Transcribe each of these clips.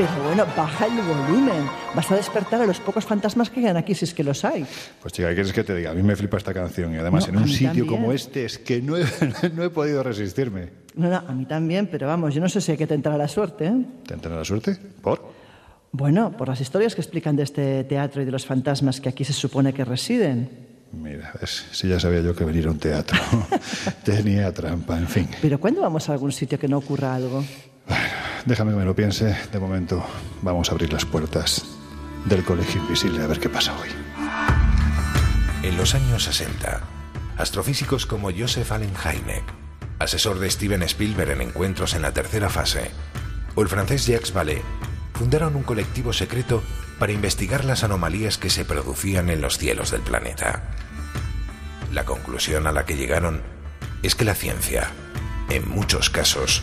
Pero bueno, baja el volumen. Vas a despertar a los pocos fantasmas que quedan aquí, si es que los hay. Pues chica, ¿qué quieres que te diga? A mí me flipa esta canción y además No, en un sitio también. como este es que no he, no he podido resistirme. No, no, a mí también, pero vamos, yo no sé si hay que tentar a la suerte, ¿eh? ¿Te entra la suerte? ¿Por? Bueno, por las historias que explican de este teatro y de los fantasmas que aquí se supone que residen. Mira, ves, si ya sabía yo que venir a un teatro. Tenía trampa, en fin. Pero ¿cuándo vamos a algún sitio que no ocurra algo? Déjame que me lo piense. De momento, vamos a abrir las puertas del Colegio Invisible a ver qué pasa hoy. En los años 60, astrofísicos como Joseph Allen Hynek, asesor de Steven Spielberg en encuentros en la tercera fase, o el francés Jacques Vallée, fundaron un colectivo secreto para investigar las anomalías que se producían en los cielos del planeta. La conclusión a la que llegaron es que la ciencia, en muchos casos,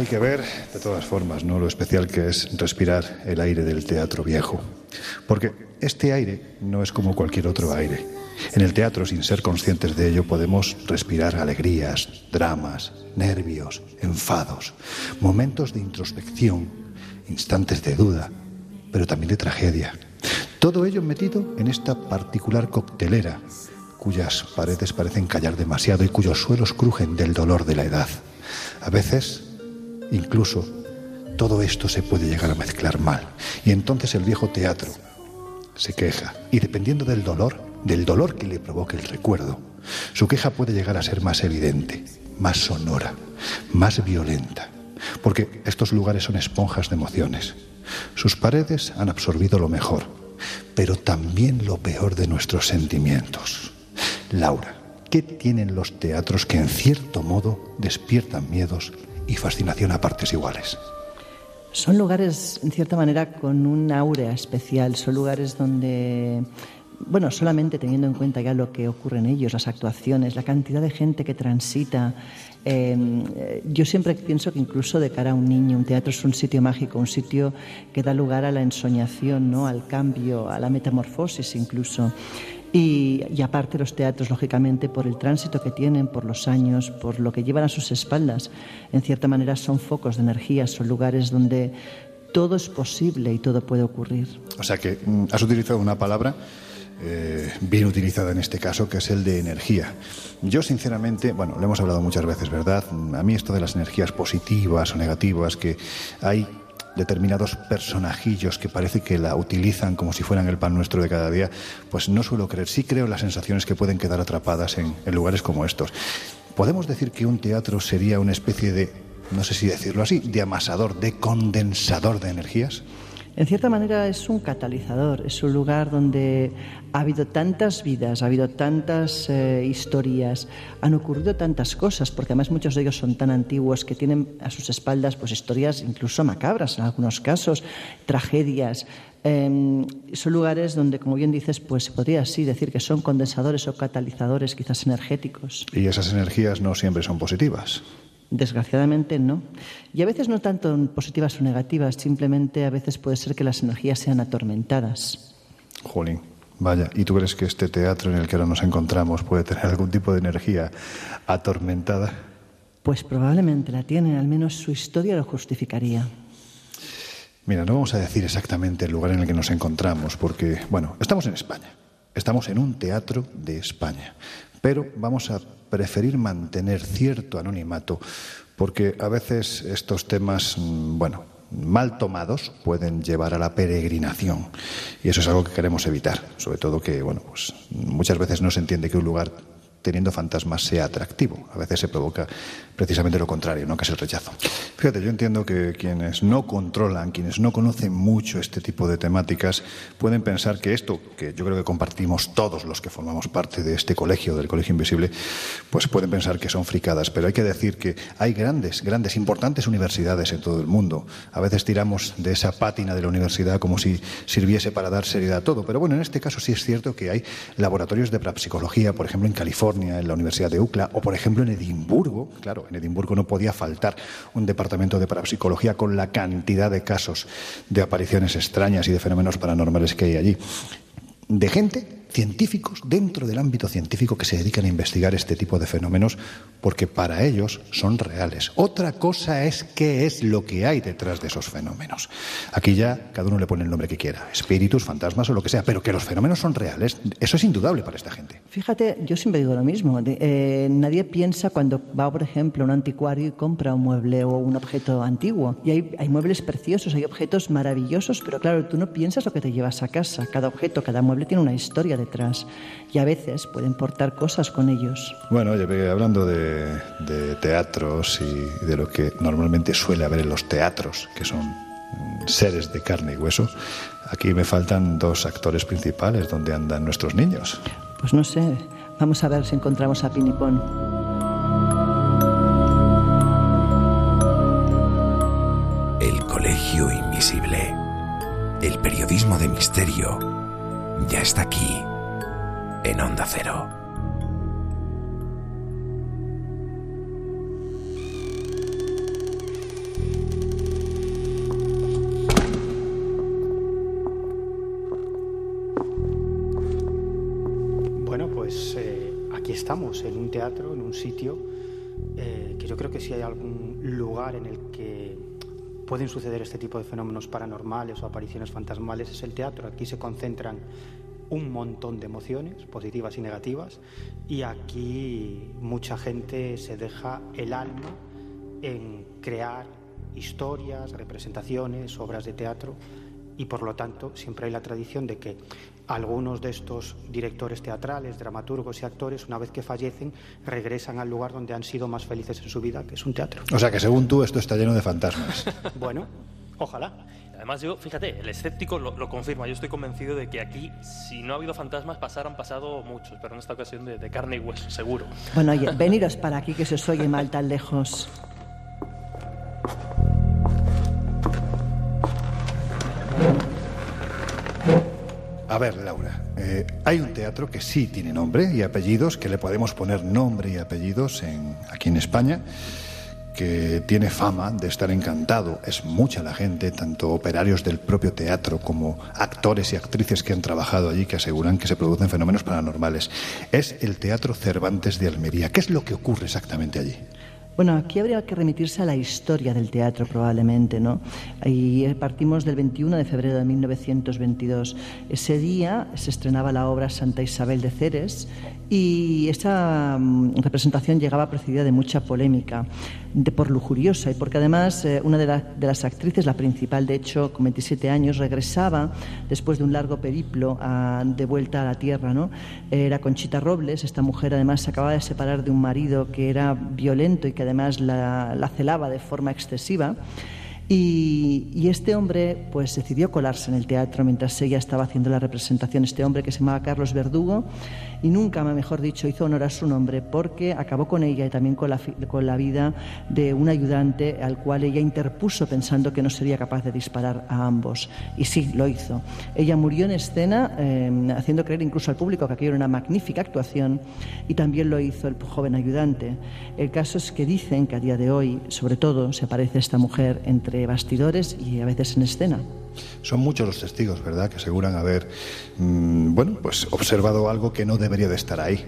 Hay que ver, de todas formas, ¿no? lo especial que es respirar el aire del teatro viejo. Porque este aire no es como cualquier otro aire. En el teatro, sin ser conscientes de ello, podemos respirar alegrías, dramas, nervios, enfados, momentos de introspección, instantes de duda, pero también de tragedia. Todo ello metido en esta particular coctelera, cuyas paredes parecen callar demasiado y cuyos suelos crujen del dolor de la edad. A veces Incluso todo esto se puede llegar a mezclar mal. Y entonces el viejo teatro se queja. Y dependiendo del dolor, del dolor que le provoque el recuerdo, su queja puede llegar a ser más evidente, más sonora, más violenta. Porque estos lugares son esponjas de emociones. Sus paredes han absorbido lo mejor, pero también lo peor de nuestros sentimientos. Laura, ¿qué tienen los teatros que en cierto modo despiertan miedos y fascinación a partes iguales. Son lugares, en cierta manera, con un aura especial. Son lugares donde, bueno, solamente teniendo en cuenta ya lo que ocurre en ellos, las actuaciones, la cantidad de gente que transita. eh, yo siempre pienso que incluso de cara a un niño, un teatro es un sitio mágico, un sitio que da lugar a la ensoñación, ¿no? al cambio, a la metamorfosis incluso. Y, aparte los teatros, lógicamente, por el tránsito que tienen, por los años, por lo que llevan a sus espaldas, en cierta manera son focos de energía, son lugares donde todo es posible y todo puede ocurrir. O sea que mm, has utilizado una palabra eh, bien utilizada en este caso, que es el de energía. Yo, sinceramente, bueno, lo hemos hablado muchas veces, ¿verdad? A mí esto de las energías positivas o negativas, que hay determinados personajillos que parece que la utilizan como si fueran el pan nuestro de cada día, pues no suelo creer. Sí creo en las sensaciones que pueden quedar atrapadas en, en lugares como estos. ¿Podemos decir que un teatro sería una especie de, no sé si decirlo así, de amasador, de condensador de energías? En cierta manera es un catalizador, es un lugar donde ha habido tantas vidas, ha habido tantas eh, historias, han ocurrido tantas cosas, porque además muchos de ellos son tan antiguos que tienen a sus espaldas pues historias incluso macabras en algunos casos, tragedias. Eh, son lugares donde, como bien dices, pues se podría así decir que son condensadores o catalizadores quizás energéticos. Y esas energías no siempre son positivas. Desgraciadamente no. Y a veces no tanto positivas o negativas, simplemente a veces puede ser que las energías sean atormentadas. Jolín, vaya, ¿y tú crees que este teatro en el que ahora nos encontramos puede tener algún tipo de energía atormentada? Pues probablemente la tiene, al menos su historia lo justificaría. Mira, no vamos a decir exactamente el lugar en el que nos encontramos, porque, bueno, estamos en España. Estamos en un teatro de España. Pero vamos a preferir mantener cierto anonimato porque a veces estos temas, bueno, mal tomados pueden llevar a la peregrinación y eso es algo que queremos evitar, sobre todo que, bueno, pues muchas veces no se entiende que un lugar teniendo fantasmas sea atractivo. A veces se provoca precisamente lo contrario, ¿no? que es el rechazo. Fíjate, yo entiendo que quienes no controlan, quienes no conocen mucho este tipo de temáticas, pueden pensar que esto, que yo creo que compartimos todos los que formamos parte de este colegio, del Colegio Invisible, pues pueden pensar que son fricadas. Pero hay que decir que hay grandes, grandes, importantes universidades en todo el mundo. A veces tiramos de esa pátina de la universidad como si sirviese para dar seriedad a todo. Pero bueno, en este caso sí es cierto que hay laboratorios de parapsicología, por ejemplo, en California, en la Universidad de UCLA, o por ejemplo en Edimburgo, claro, en Edimburgo no podía faltar un departamento de parapsicología con la cantidad de casos de apariciones extrañas y de fenómenos paranormales que hay allí. De gente científicos dentro del ámbito científico que se dedican a investigar este tipo de fenómenos porque para ellos son reales. Otra cosa es qué es lo que hay detrás de esos fenómenos. Aquí ya cada uno le pone el nombre que quiera, espíritus, fantasmas o lo que sea, pero que los fenómenos son reales, eso es indudable para esta gente. Fíjate, yo siempre digo lo mismo. Eh, nadie piensa cuando va, por ejemplo, a un anticuario y compra un mueble o un objeto antiguo. Y hay, hay muebles preciosos, hay objetos maravillosos, pero claro, tú no piensas lo que te llevas a casa. Cada objeto, cada mueble tiene una historia detrás y a veces pueden portar cosas con ellos. Bueno, oye, hablando de, de teatros y de lo que normalmente suele haber en los teatros, que son seres de carne y hueso, aquí me faltan dos actores principales donde andan nuestros niños. Pues no sé, vamos a ver si encontramos a Pinipón. El Colegio Invisible. El periodismo de misterio ya está aquí en Onda Cero. Bueno, pues eh, aquí estamos, en un teatro, en un sitio eh, que yo creo que si hay algún lugar en el que pueden suceder este tipo de fenómenos paranormales o apariciones fantasmales es el teatro. Aquí se concentran un montón de emociones, positivas y negativas, y aquí mucha gente se deja el alma en crear historias, representaciones, obras de teatro, y por lo tanto siempre hay la tradición de que algunos de estos directores teatrales, dramaturgos y actores, una vez que fallecen, regresan al lugar donde han sido más felices en su vida, que es un teatro. O sea que según tú esto está lleno de fantasmas. bueno, ojalá. Además, yo, fíjate, el escéptico lo, confirma. Yo estoy convencido de que aquí, si no ha habido fantasmas, pasaron pasado muchos, pero en esta ocasión de, carne y hueso, seguro. Bueno, oye, veniros para aquí que se os oye mal tan lejos. A ver, Laura, eh, hay un teatro que sí tiene nombre y apellidos, que le podemos poner nombre y apellidos en, aquí en España que tiene fama de estar encantado. Es mucha la gente, tanto operarios del propio teatro como actores y actrices que han trabajado allí, que aseguran que se producen fenómenos paranormales. Es el Teatro Cervantes de Almería. ¿Qué es lo que ocurre exactamente allí? Bueno, aquí habría que remitirse a la historia del teatro probablemente, ¿no? Y partimos del 21 de febrero de 1922. Ese día se estrenaba la obra Santa Isabel de Ceres y esa mm, representación llegaba precedida de mucha polémica, de por lujuriosa y porque además eh, una de, las actrices, la principal de hecho, con 27 años, regresaba después de un largo periplo de vuelta a la tierra. ¿no? Era Conchita Robles, esta mujer además se acababa de separar de un marido que era violento y que además la, la celaba de forma excesiva. Y, este hombre pues decidió colarse en el teatro mientras ella estaba haciendo la representación. Este hombre que se llamaba Carlos Verdugo y nunca, mejor dicho, hizo honor a su nombre porque acabó con ella y también con la, con la vida de un ayudante al cual ella interpuso pensando que no sería capaz de disparar a ambos. Y sí, lo hizo. Ella murió en escena em, haciendo creer incluso al público que aquello era una magnífica actuación y también lo hizo el joven ayudante. El caso es que dicen que a día de hoy, sobre todo, se aparece esta mujer entre bastidores y a veces en escena. Son muchos los testigos, ¿verdad?, que aseguran haber, mm, bueno, pues observado algo que no debería de estar ahí.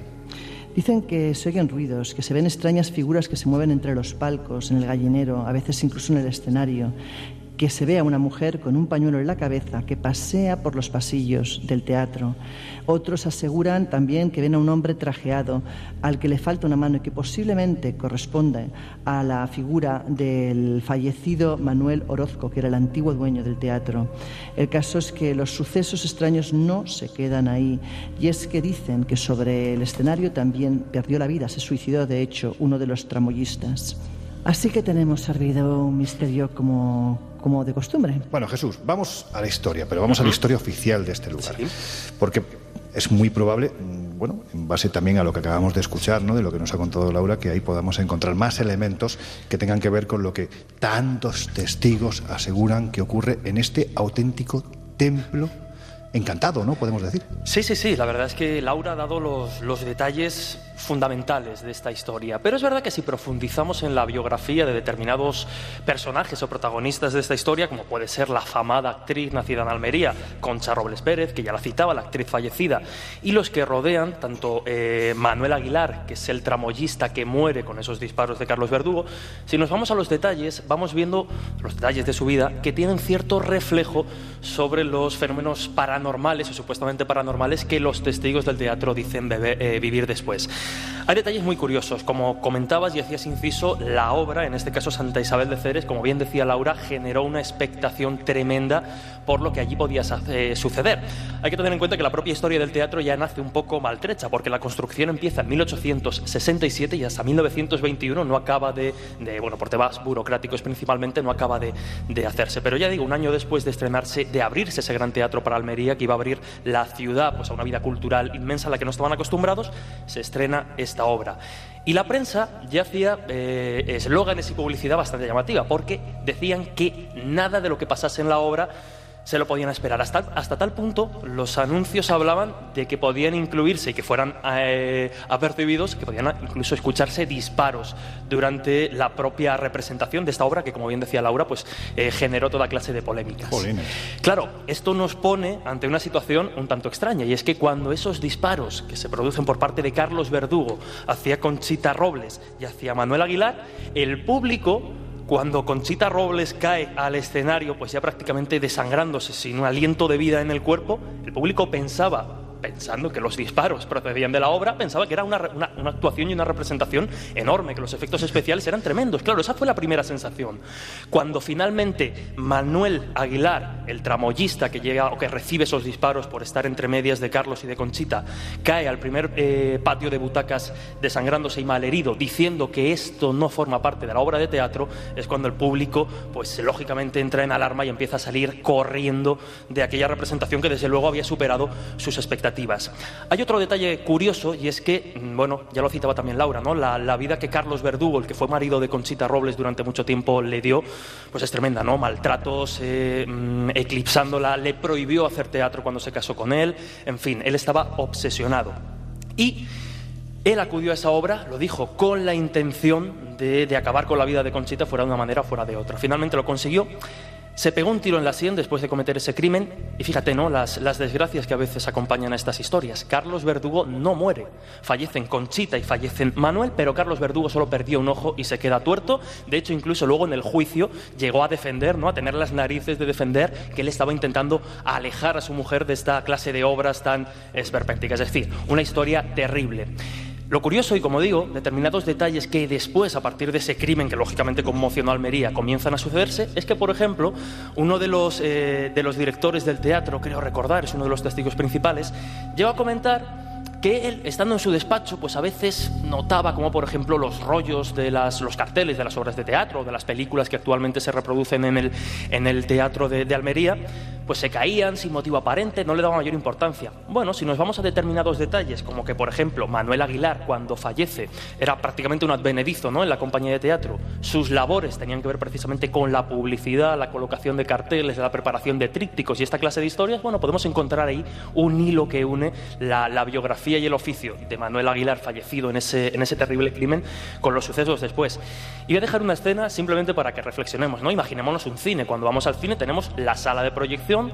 Dicen que se oyen ruidos, que se ven extrañas figuras que se mueven entre los palcos, en el gallinero, a veces incluso en el escenario, que se ve a una mujer con un pañuelo en la cabeza que pasea por los pasillos del teatro. Otros aseguran también que ven a un hombre trajeado al que le falta una mano y que posiblemente corresponde a la figura del fallecido Manuel Orozco, que era el antiguo dueño del teatro. El caso es que los sucesos extraños no se quedan ahí y es que dicen que sobre el escenario también perdió la vida, se suicidó de hecho uno de los tramoyistas. Así que tenemos servido un misterio como, como de costumbre. Bueno, Jesús, vamos a la historia, pero vamos a la historia oficial de este lugar. Porque es muy probable, mm, bueno, en base también a lo que acabamos de escuchar, ¿no? de lo que nos ha contado Laura, que ahí podamos encontrar más elementos que tengan que ver con lo que tantos testigos aseguran que ocurre en este auténtico templo encantado, ¿no? Podemos decir. Sí, sí, sí. La verdad es que Laura ha dado los, los detalles fundamentales de esta historia. Pero es verdad que si profundizamos en la biografía de determinados personajes o protagonistas de esta historia, como puede ser la famada actriz nacida en Almería, Concha Robles Pérez, que ya la citaba, la actriz fallecida, y los que rodean, tanto eh, Manuel Aguilar, que es el tramoyista que muere con esos disparos de Carlos Verdugo, si nos vamos a los detalles, vamos viendo los detalles de su vida que tienen cierto reflejo sobre los fenómenos paranormales o supuestamente paranormales que los testigos del teatro dicen eh, vivir después. Hay detalles muy curiosos. Como comentabas y hacías inciso, la obra, en este caso Santa Isabel de Ceres, como bien decía Laura, generó una expectación tremenda por lo que allí podía eh, suceder. Hay que tener en cuenta que la propia historia del teatro ya nace un poco maltrecha, porque la construcción empieza en 1867 y hasta 1921 no acaba de, bueno, por temas burocráticos principalmente, no acaba de, de hacerse. Pero ya digo, un año después de estrenarse, de abrirse ese gran teatro para Almería, que iba a abrir la ciudad pues, a una vida cultural inmensa a la que no estaban acostumbrados, se estrena esta obra. Y la prensa ya hacía eh, eslóganes y publicidad bastante llamativa, porque decían que nada de lo que pasase en la obra se lo podían esperar. Hasta, hasta tal punto, los anuncios hablaban de que podían incluirse y que fueran eh, apercibidos, que podían incluso escucharse disparos durante la propia representación de esta obra, que como bien decía Laura, pues eh, generó toda clase de polémicas. Claro, esto nos pone ante una situación un tanto extraña, y es que cuando esos disparos que se producen por parte de Carlos Verdugo hacia Conchita Robles y hacia Manuel Aguilar, el público cuando Conchita Robles cae al escenario, pues ya prácticamente desangrándose, sin un aliento de vida en el cuerpo, el público pensaba pensando que los disparos procedían de la obra, pensaba que era una, actuación y una representación enorme, que los efectos especiales eran tremendos. Claro, esa fue la primera sensación. Cuando finalmente Manuel Aguilar, el tramoyista que llega o que recibe esos disparos por estar entre medias de Carlos y de Conchita, cae al primer eh, patio de butacas desangrándose y malherido, diciendo que esto no forma parte de la obra de teatro, es cuando el público, pues lógicamente entra en alarma y empieza a salir corriendo de aquella representación que desde luego había superado sus expectativas hay otro detalle curioso y es que, mm, bueno, ya lo citaba también Laura, ¿no? La, vida que Carlos Verdugo, el que fue marido de Conchita Robles durante mucho tiempo, le dio, pues es tremenda, ¿no? Maltratos, eh, mm, eclipsándola, le prohibió hacer teatro cuando se casó con él, en fin, él estaba obsesionado. Y él acudió a esa obra, lo dijo, con la intención de, de, acabar con la vida de Conchita fuera de una manera o fuera de otra. Finalmente lo consiguió se pegó un tiro en la sien después de cometer ese crimen y fíjate, ¿no? Las, las, desgracias que a veces acompañan a estas historias. Carlos Verdugo no muere. Fallecen Conchita y fallecen Manuel, pero Carlos Verdugo solo perdió un ojo y se queda tuerto. De hecho, incluso luego en el juicio llegó a defender, ¿no? A tener las narices de defender que él estaba intentando alejar a su mujer de esta clase de obras tan esperpénticas. Es decir, una historia terrible. Lo curioso, y como digo, determinados detalles que después, a partir de ese crimen que lógicamente conmocionó a Almería, comienzan a sucederse, es que, por ejemplo, uno de los, eh, de los directores del teatro, creo recordar, es uno de los testigos principales, llegó a comentar que él, estando en su despacho, pues a veces notaba como, por ejemplo, los rollos de las, los carteles de las obras de teatro, de las películas que actualmente se reproducen en el, en el teatro de, de Almería, pues se caían sin motivo aparente, no le daba mayor importancia. Bueno, si nos vamos a determinados detalles, como que, por ejemplo, Manuel Aguilar, cuando fallece, era prácticamente un advenedizo ¿no? en la compañía de teatro, sus labores tenían que ver precisamente con la publicidad, la colocación de carteles, la preparación de trípticos y esta clase de historias, bueno, podemos encontrar ahí un hilo que une la, la biografía y el oficio de Manuel Aguilar, fallecido en ese, en ese terrible crimen, con los sucesos después. Y voy a dejar una escena simplemente para que reflexionemos. ¿no? Imaginémonos un cine. Cuando vamos al cine tenemos la sala de proyección,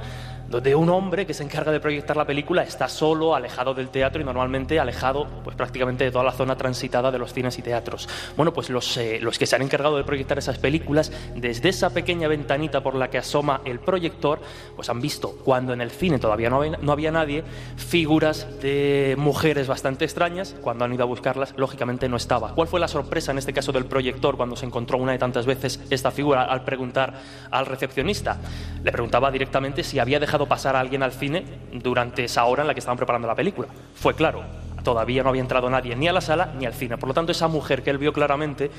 donde un hombre que se encarga de proyectar la película está solo, alejado del teatro y normalmente alejado pues, prácticamente de toda la zona transitada de los cines y teatros. Bueno, pues los, eh, los que se han encargado de proyectar esas películas, desde esa pequeña ventanita por la que asoma el proyector, pues han visto, cuando en el cine todavía no había, no había nadie, figuras de mujeres bastante extrañas. Cuando han ido a buscarlas, lógicamente no estaba. ¿Cuál fue la sorpresa en este caso del proyector cuando se encontró una de tantas veces esta figura al preguntar al recepcionista? Le preguntaba directamente si había dejado pasar a alguien al cine durante esa hora en la que estaban preparando la película. Fue claro, todavía no había entrado nadie ni a la sala ni al cine. Por lo tanto, esa mujer que él vio claramente,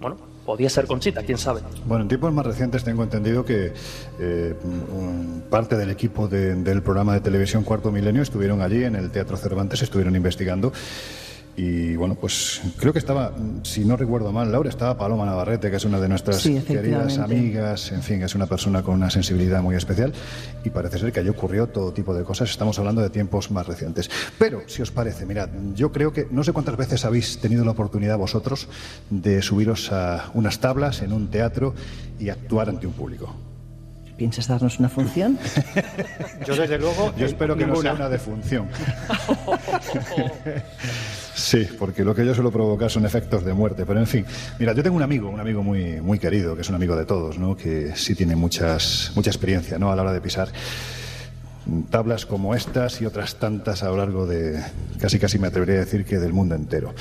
bueno, podía ser Conchita, quién sabe. Bueno, en tiempos más recientes tengo entendido que eh, parte del equipo del programa de televisión Cuarto Milenio estuvieron allí en el Teatro Cervantes, estuvieron investigando y bueno, pues creo que estaba, si no recuerdo mal, Laura, estaba Paloma Navarrete, que es una de nuestras queridas amigas, en fin, es una persona con una sensibilidad muy especial y parece ser que allí ocurrió todo tipo de cosas. Estamos hablando de tiempos más recientes. Pero, si os parece, mirad, yo creo que no sé cuántas veces habéis tenido la oportunidad vosotros de subiros a unas tablas en un teatro y actuar ante un público. ¿Piensas darnos una función? Yo desde luego. Yo espero que no sea una defunción. Sí, porque lo que yo suelo provocar son efectos de muerte. Pero en fin, mira, yo tengo un amigo, un amigo muy, muy querido, que es un amigo de todos, ¿no? que sí tiene muchas, mucha experiencia ¿no? a la hora de pisar tablas como estas y otras tantas a lo largo de, casi casi me atrevería a decir que del mundo entero.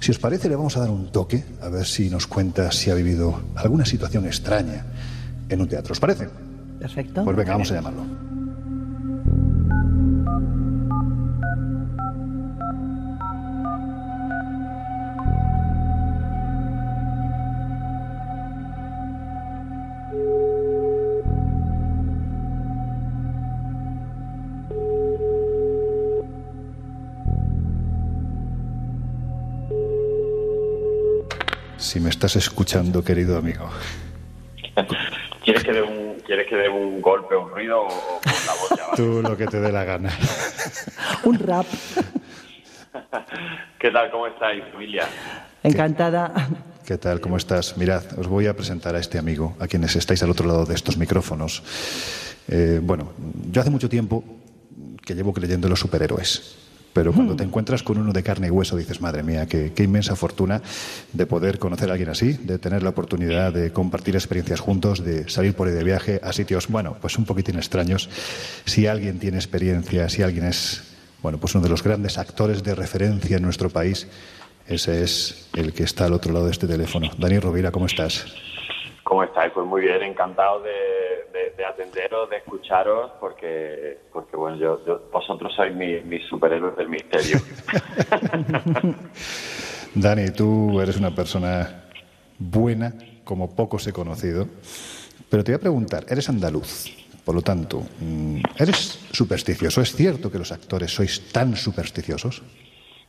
Si os parece, le vamos a dar un toque, a ver si nos cuenta si ha vivido alguna situación extraña en un teatro. ¿Os parece? Perfecto. Pues venga, vamos a llamarlo. Si me estás escuchando, querido amigo. ¿Quieres que dé un, ¿quieres que dé un golpe, un ruido o, con la voz ya Tú lo que te dé la gana. un rap. ¿Qué tal? ¿Cómo estáis, familia? Encantada. ¿Qué tal? ¿Cómo estás? Mirad, os voy a presentar a este amigo, a quienes estáis al otro lado de estos micrófonos. Eh, bueno, yo hace mucho tiempo que llevo creyendo en los superhéroes. Pero cuando te encuentras con uno de carne y hueso dices, madre mía, qué, inmensa fortuna de poder conocer a alguien así, de tener la oportunidad de compartir experiencias juntos, de salir por ahí de viaje a sitios, bueno, pues un poquitín extraños. Si alguien tiene experiencia, si alguien es, bueno, pues uno de los grandes actores de referencia en nuestro país, ese es el que está al otro lado de este teléfono. Dani Rovira, ¿cómo estás? ¿Cómo estáis? Pues muy bien, encantado de, de, atenderos, de escucharos, porque, porque bueno, yo, vosotros sois mis mi superhéroes del misterio. Dani, tú eres una persona buena, como pocos he conocido, pero te voy a preguntar, eres andaluz, por lo tanto, mm, ¿eres supersticioso? ¿Es cierto que los actores sois tan supersticiosos?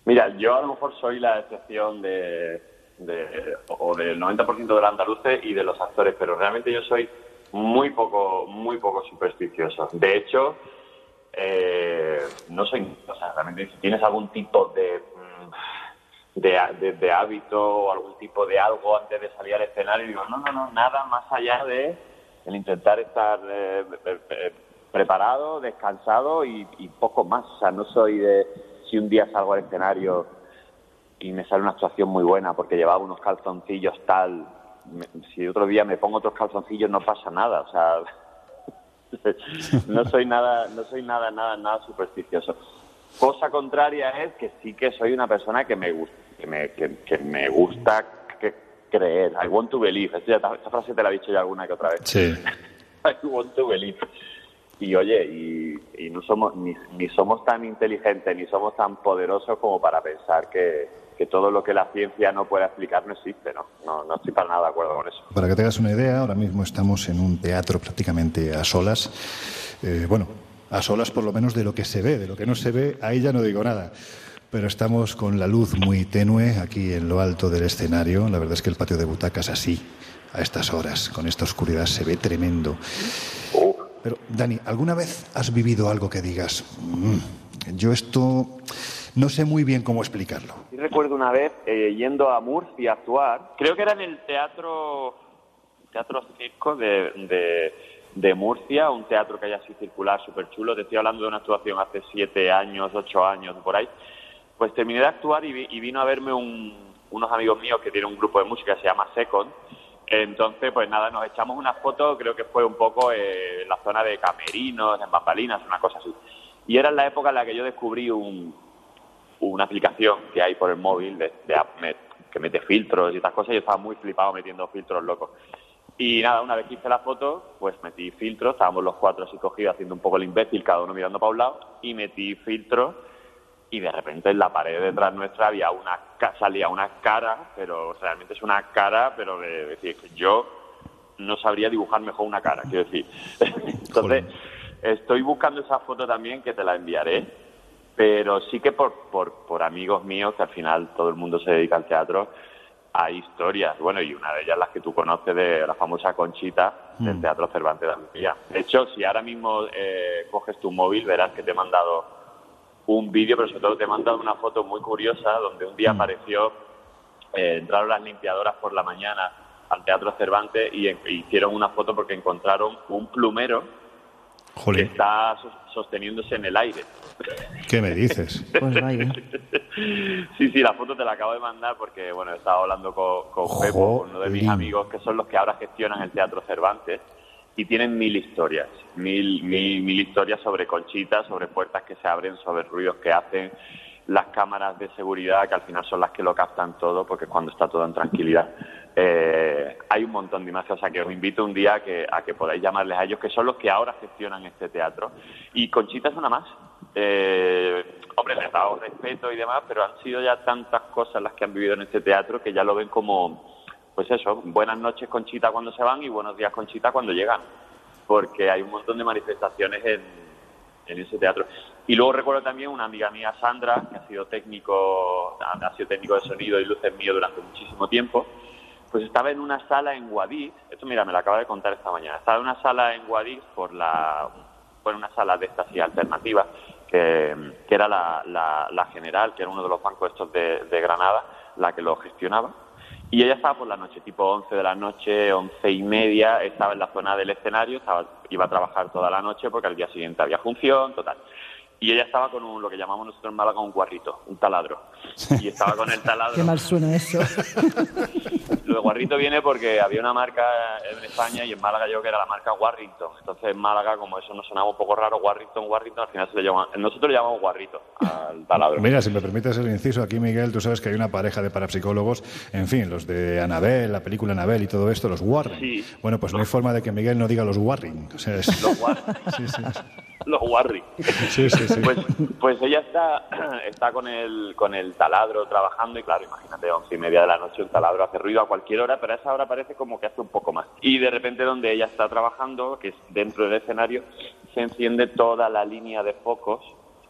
Mira, yo a lo mejor soy la excepción de de, o del 90% de los andaluces y de los actores, pero realmente yo soy muy poco, muy poco supersticioso. De hecho, eh, no soy, o sea, realmente si tienes algún tipo de, mm, de, hábito o algún tipo de algo antes de salir al escenario, digo, no, no, no, nada más allá de el intentar estar eh, eh, preparado, descansado y, y poco más. O sea, no soy de si un día salgo al escenario y me sale una actuación muy buena porque llevaba unos calzoncillos tal. si otro día me pongo otros calzoncillos no pasa nada, o sea, no soy nada, no soy nada, nada, nada supersticioso. Cosa contraria es que sí que soy una persona que me gusta, que me, que, me gusta creer. I want to believe. Esta, frase te la he dicho ya alguna que otra vez. Sí. I want to believe. Y oye, y, no somos ni, ni somos tan inteligentes ni somos tan poderosos como para pensar que, que todo lo que la ciencia no puede explicar no existe, ¿no? No, estoy para nada de acuerdo con eso. Para que te hagas una idea, ahora mismo estamos en un teatro prácticamente a solas. Eh, bueno, a solas por lo menos de lo que se ve, de lo que no se ve, ahí ya no digo nada. Pero estamos con la luz muy tenue aquí en lo alto del escenario. La verdad es que el patio de butacas así, a estas horas, con esta oscuridad, se ve tremendo. Pero, Dani, ¿alguna vez has vivido algo que digas, mm, yo esto no sé muy bien cómo explicarlo. Sí recuerdo una vez eh, yendo a Murcia a actuar, creo que era en el teatro teatro circo de, de Murcia, un teatro que hay así circular súper chulo. Te estoy hablando de una actuación hace siete años, ocho años, por ahí. Pues terminé de actuar y, vino a verme unos amigos míos que tienen un grupo de música que se llama Second. Entonces, pues nada, nos echamos una foto, creo que fue un poco en la zona de Camerinos, en Bambalinas, una cosa así. Y era en la época en la que yo descubrí una aplicación que hay por el móvil de, que mete filtros y estas cosas y yo estaba muy flipado metiendo filtros locos. Y nada, una vez que hice la foto, pues metí filtros, estábamos los cuatro así cogidos haciendo un poco el imbécil, cada uno mirando para un lado, y metí filtros y de repente en la pared detrás nuestra había una salía una cara, pero realmente es una cara, pero de, decir que yo no sabría dibujar mejor una cara, quiero decir. Entonces, estoy buscando esa foto también que te la enviaré, pero sí que por, por, por amigos míos, que al final todo el mundo se dedica al teatro, hay historias, bueno, y una de ellas las que tú conoces de la famosa Conchita del mm. Teatro Cervantes de Almería. De hecho, si ahora mismo eh, coges tu móvil, verás que te he mandado un vídeo, pero sobre todo te he mandado una foto muy curiosa donde un día mm. apareció, eh, entraron las limpiadoras por la mañana al Teatro Cervantes y, hicieron una foto porque encontraron un plumero que está sosteniéndose en el aire. ¿Qué me dices? Pues sí, sí, la foto te la acabo de mandar porque, bueno, he estado hablando con, con Pepo, uno de mis amigos que son los que ahora gestionan el Teatro Cervantes y tienen mil historias, mil, mil, mil historias sobre conchitas, sobre puertas que se abren, sobre ruidos que hacen, las cámaras de seguridad que al final son las que lo captan todo porque cuando está todo en tranquilidad. Eh, hay un montón de imágenes, o sea que os invito un día a que, a que podáis llamarles a ellos, que son los que ahora gestionan este teatro. Y Conchita es una más. Eh, hombre, les dado respeto y demás, pero han sido ya tantas cosas las que han vivido en este teatro que ya lo ven como, pues eso, buenas noches Conchita cuando se van y buenos días Conchita cuando llegan, porque hay un montón de manifestaciones en, en ese teatro. Y luego recuerdo también una amiga mía, Sandra, que ha sido técnico, ha sido técnico de sonido y luces mío durante muchísimo tiempo, pues estaba en una sala en Guadix, esto mira, me lo acaba de contar esta mañana, estaba en una sala en Guadix por la, por una sala de estas y alternativas, que, era la, General, que era uno de los bancos estos de, Granada, la que lo gestionaba, y ella estaba por la noche, tipo 11 de la noche, once y media, estaba en la zona del escenario, iba a trabajar toda la noche porque al día siguiente había función, total. Y ella estaba con un, lo que llamamos nosotros en Málaga un guarrito, un taladro. Y estaba con el taladro. Qué mal suena eso. lo de guarrito viene porque había una marca en España y en Málaga yo que era la marca Warrington. Entonces en Málaga, como eso nos sonaba un poco raro, Warrington, Warrington, al final se le llama, nosotros le llamamos guarrito al taladro. Mira, si me permites el inciso, aquí Miguel, tú sabes que hay una pareja de parapsicólogos, en fin, los de Anabel, la película Anabel y todo esto, los Warring. Sí, bueno, pues no hay forma de que Miguel no diga los Warring. O sea, Los Warring. sí, sí los Warri. Pues, pues, ella está, está con, el, con el taladro trabajando y claro, imagínate, once y media de la noche un taladro hace ruido a cualquier hora, pero a esa hora parece como que hace un poco más. Y de repente donde ella está trabajando, que es dentro del escenario, se enciende toda la línea de focos,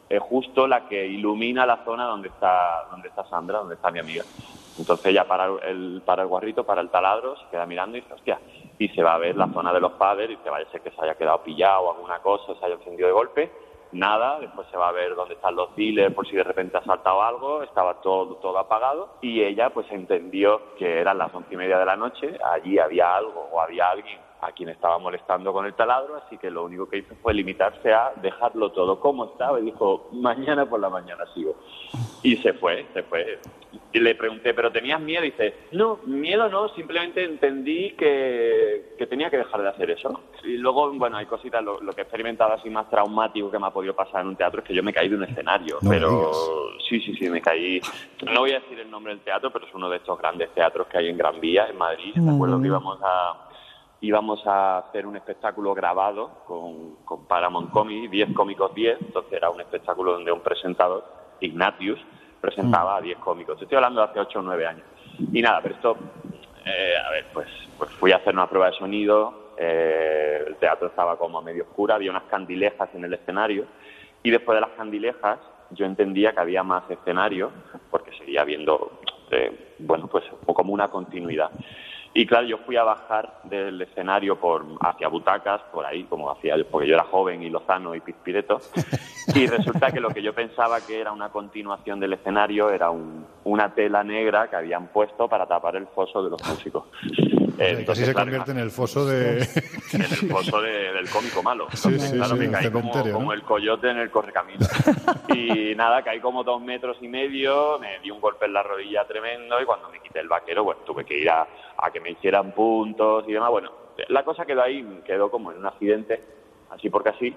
es justo la que ilumina la zona donde está, donde está Sandra, donde está mi amiga. Entonces ella para el, para el guarrito, para el taladro, se queda mirando y dice, hostia, y se va a ver la zona de los padres y se vaya a ser que se haya quedado pillado o alguna cosa, se haya encendido de golpe. Nada, después se va a ver dónde están los dealers por si de repente ha saltado algo, estaba todo, todo apagado y ella pues entendió que eran las once y media de la noche, allí había algo o había alguien a quien estaba molestando con el taladro, así que lo único que hizo fue limitarse a dejarlo todo como estaba y dijo, mañana por la mañana sigo. Y se fue, se fue. Y le pregunté, ¿pero tenías miedo? Y dice, no, miedo no, simplemente entendí que, que tenía que dejar de hacer eso. Y luego, bueno, hay cositas, lo, que he experimentado así más traumático que me ha podido pasar en un teatro es que yo me caí de un escenario. pero sí, sí, sí, me caí. No voy a decir el nombre del teatro, pero es uno de estos grandes teatros que hay en Gran Vía, en Madrid. Me acuerdo que íbamos a íbamos a hacer un espectáculo grabado con, con Paramount Comics, 10 cómicos 10, entonces era un espectáculo donde un presentador, Ignatius, presentaba a 10 cómicos. Estoy hablando de hace 8 o 9 años. Y nada, pero esto, eh, a ver, pues, pues fui a hacer una prueba de sonido, eh, el teatro estaba como a medio oscura, había unas candilejas en el escenario, y después de las candilejas yo entendía que había más escenario, porque seguía viendo, eh, bueno, pues como una continuidad. Y claro, yo fui a bajar del escenario por hacia butacas, por ahí, como hacía porque yo era joven y lozano y pispireto, y resulta que lo que yo pensaba que era una continuación del escenario era una tela negra que habían puesto para tapar el foso de los músicos. Eh, casi se convierte en el foso de... en el foso del cómico malo. Sí, sí, claro, caí como, el coyote en el correcamino. y nada, caí como dos metros y medio, me di un golpe en la rodilla tremendo y cuando me quité el vaquero, bueno, tuve que ir a, a que me hicieran puntos y demás. Bueno, la cosa quedó ahí, quedó como en un accidente, así porque así.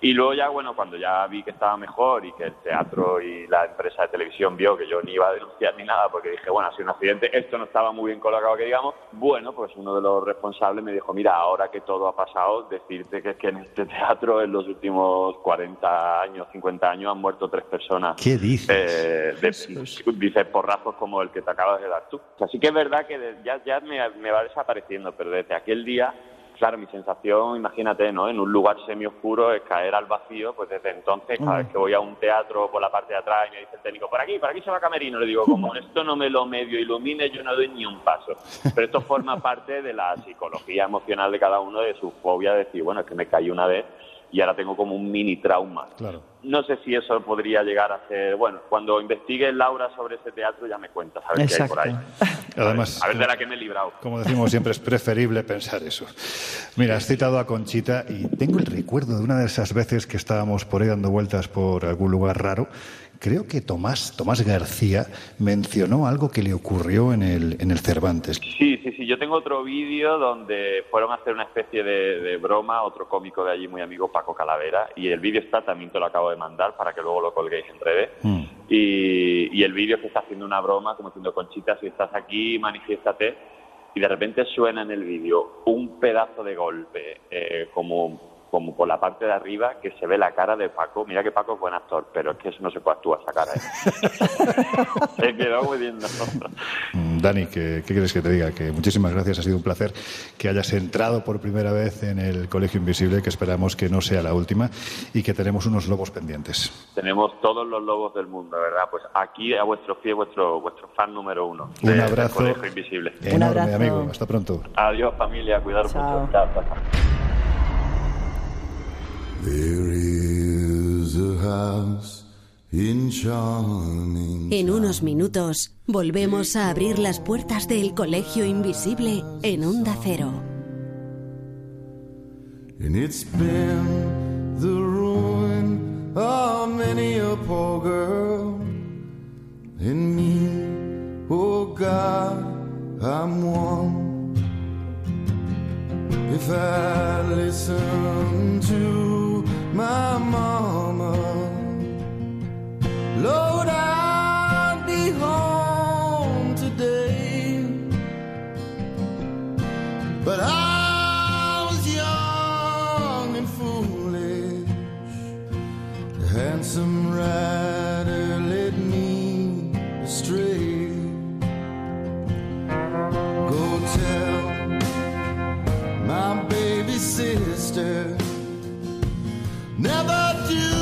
Y luego ya, bueno, cuando ya vi que estaba mejor y que el teatro y la empresa de televisión vio que yo ni iba a denunciar ni nada, porque dije, bueno, ha sido un accidente, esto no estaba muy bien colocado, que digamos, bueno, pues uno de los responsables me dijo, mira, ahora que todo ha pasado, decirte que es que en este teatro en los últimos 40 años, 50 años han muerto tres personas. ¿Qué dices? Eh, de- dice porrazos como el que te acabas de dar tú. Así que es verdad que de- ya, ya me, me va desapareciendo, pero desde aquel día, claro, mi sensación, imagínate, ¿no? En un lugar semioscuro es caer al vacío, pues desde entonces, cada vez que voy a un teatro por la parte de atrás y me dice el técnico, por aquí, por aquí se va Camerino, le digo, como esto no me lo medio ilumine, yo no doy ni un paso. Pero esto forma parte de la psicología emocional de cada uno, de su fobia, de decir, bueno, es que me caí una vez y ahora tengo como un mini trauma. Claro. No sé si eso podría llegar a ser. Bueno, cuando investigue Laura sobre ese teatro ya me cuentas a ver qué hay por ahí. Además, A ver de la que me he librado. Como decimos siempre, es preferible pensar eso. Mira, has citado a Conchita y tengo el recuerdo de una de esas veces que estábamos por ahí dando vueltas por algún lugar raro. Creo que Tomás, Tomás García mencionó algo que le ocurrió en el, en el Cervantes. Sí, sí, sí. Yo tengo otro vídeo donde fueron a hacer una especie de, de broma, otro cómico de allí muy amigo, Paco Calavera, y el vídeo está, también te lo acabo de mandar para que luego lo colguéis en redes. Mm. Y, y el vídeo que está haciendo una broma, como diciendo, Conchita, si estás aquí, manifiéstate. Y de repente suena en el vídeo un pedazo de golpe, eh, como, como por la parte de arriba, que se ve la cara de Paco. Mira que Paco es buen actor, pero es que eso no se puede actuar esa cara. ¿eh? se quedó muy bien. ¿no? Mm, Dani, ¿qué, ¿qué quieres que te diga? Que muchísimas gracias, ha sido un placer que hayas entrado por primera vez en el Colegio Invisible, que esperamos que no sea la última y que tenemos unos lobos pendientes. Tenemos todos los lobos del mundo, ¿verdad? Pues aquí a vuestro pie, vuestro, vuestro fan número uno. Un abrazo. Colegio Invisible. Enorme, abrazo. amigo. Hasta pronto. Adiós, familia. Cuidaros mucho. Chao, chao, chao. There is a house in charming. En unos minutos volvemos a abrir las puertas del Colegio Invisible en Onda Cero. And it's been the ruin of many a poor girl. And me, oh God, I'm one. If I listen to my mama, Lord, I'd be home today. But I was young and foolish. The handsome rider led me astray. Go tell my baby sister never do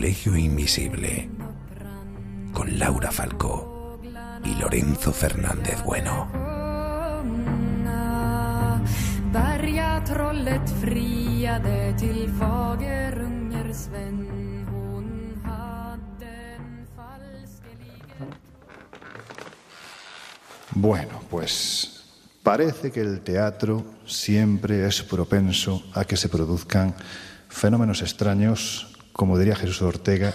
Colegio Invisible con Laura Falcó y Lorenzo Fernández Bueno. Bueno, pues Parece que el teatro siempre es propenso a que se produzcan fenómenos extraños, como diría Jesús Ortega,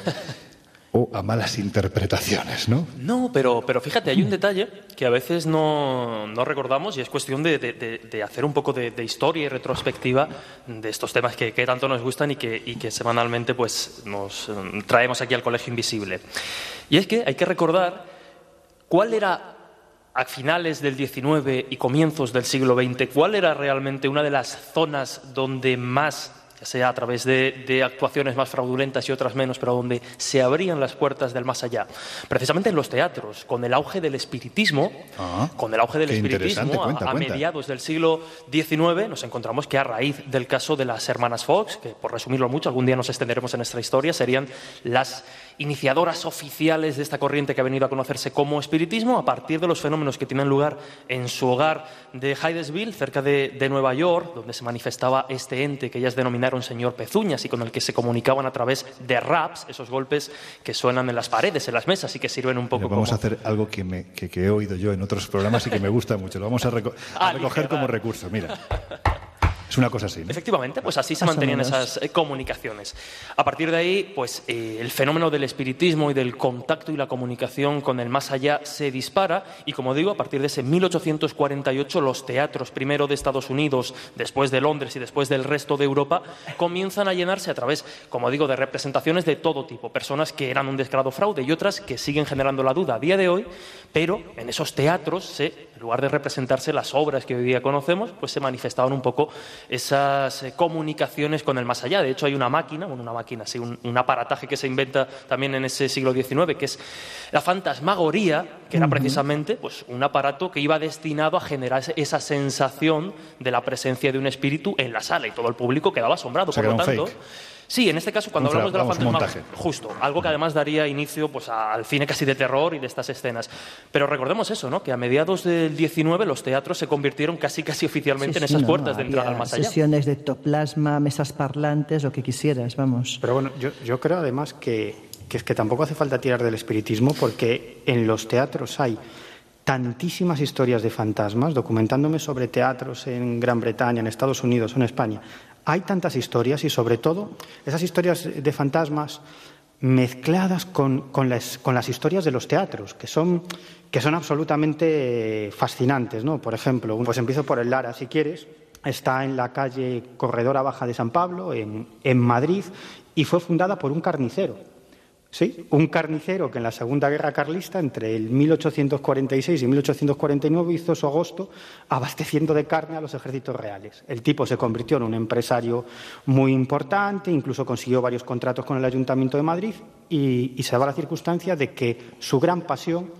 o a malas interpretaciones, ¿no? No, pero, pero fíjate, hay un detalle que a veces no, no recordamos y es cuestión de, de- hacer un poco de, historia y retrospectiva de estos temas que, que tanto nos gustan y que, y que semanalmente pues, nos eh, traemos aquí al Colegio Invisible. Y es que hay que recordar cuál era a finales del XIX y comienzos del siglo XX, cuál era realmente una de las zonas donde más, sea a través de, de actuaciones más fraudulentas y otras menos, pero donde se abrían las puertas del más allá. Precisamente en los teatros, con el auge del espiritismo, Ah, con el auge del espiritismo a- Cuenta, a, cuenta. mediados del siglo XIX, nos encontramos que a raíz del caso de las hermanas Fox, que por resumirlo mucho, algún día nos extenderemos en nuestra historia, serían las iniciadoras oficiales de esta corriente que ha venido a conocerse como espiritismo, a partir de los fenómenos que tienen lugar en su hogar de Hydesville, cerca de, de Nueva York, donde se manifestaba este ente que ellas denominaron señor Pezuñas y con el que se comunicaban a través de raps, esos golpes que suenan en las paredes, en las mesas y que sirven un poco vamos como... a hacer algo que, me- que- que he oído yo en otros programas y que me gusta mucho. Lo vamos a, reco- a Ah, recoger como recurso. Mira, es una cosa así. ¿no? Efectivamente, pues así se mantenían esas eh, comunicaciones. A partir de ahí, pues eh, el fenómeno del espiritismo y del contacto y la comunicación con el más allá se dispara y, como digo, a partir de ese 1848 los teatros, primero de Estados Unidos, después de Londres y después del resto de Europa, comienzan a llenarse a través, como digo, de representaciones de todo tipo, personas que eran un descarado fraude y otras que siguen generando la duda a día de hoy, pero en esos teatros se en lugar de representarse las obras que hoy día conocemos, pues se manifestaban un poco esas eh, comunicaciones con el más allá. De hecho, hay una máquina, bueno, una máquina, sí, un, un aparataje que se inventa también en ese siglo XIX, que es la fantasmagoría, que era precisamente pues, un aparato que iba destinado a generar esa sensación de la presencia de un espíritu en la sala y todo el público quedaba asombrado. O sea, Por lo tanto, fake. Sí, en este caso, cuando Un hablamos de la vamos, montaje. justo, algo que además daría inicio pues, al cine casi de terror y de estas escenas. Pero recordemos eso, ¿no? que a mediados del 19 los teatros se convirtieron casi casi oficialmente en Sí, esas sí, no, puertas de entrada al más allá. Sesiones de ectoplasma, mesas parlantes, lo que quisieras, vamos. Pero bueno, yo, yo creo además que, que es que tampoco hace falta tirar del espiritismo porque en los teatros hay tantísimas historias de fantasmas, documentándome sobre teatros en Gran Bretaña, en Estados Unidos o en España. Hay tantas historias y sobre todo esas historias de fantasmas mezcladas con, con las, con las historias de los teatros, que son, que son absolutamente fascinantes. ¿no? Por ejemplo, pues empiezo por el Lara, si quieres. Está en la calle Corredora Baja de San Pablo, en, en Madrid, y fue fundada por un carnicero. Sí, un carnicero que en la Segunda Guerra Carlista, entre el 1846 y 1849, hizo su agosto abasteciendo de carne a los ejércitos reales. El tipo se convirtió en un empresario muy importante, incluso consiguió varios contratos con el Ayuntamiento de Madrid y, se daba la circunstancia de que su gran pasión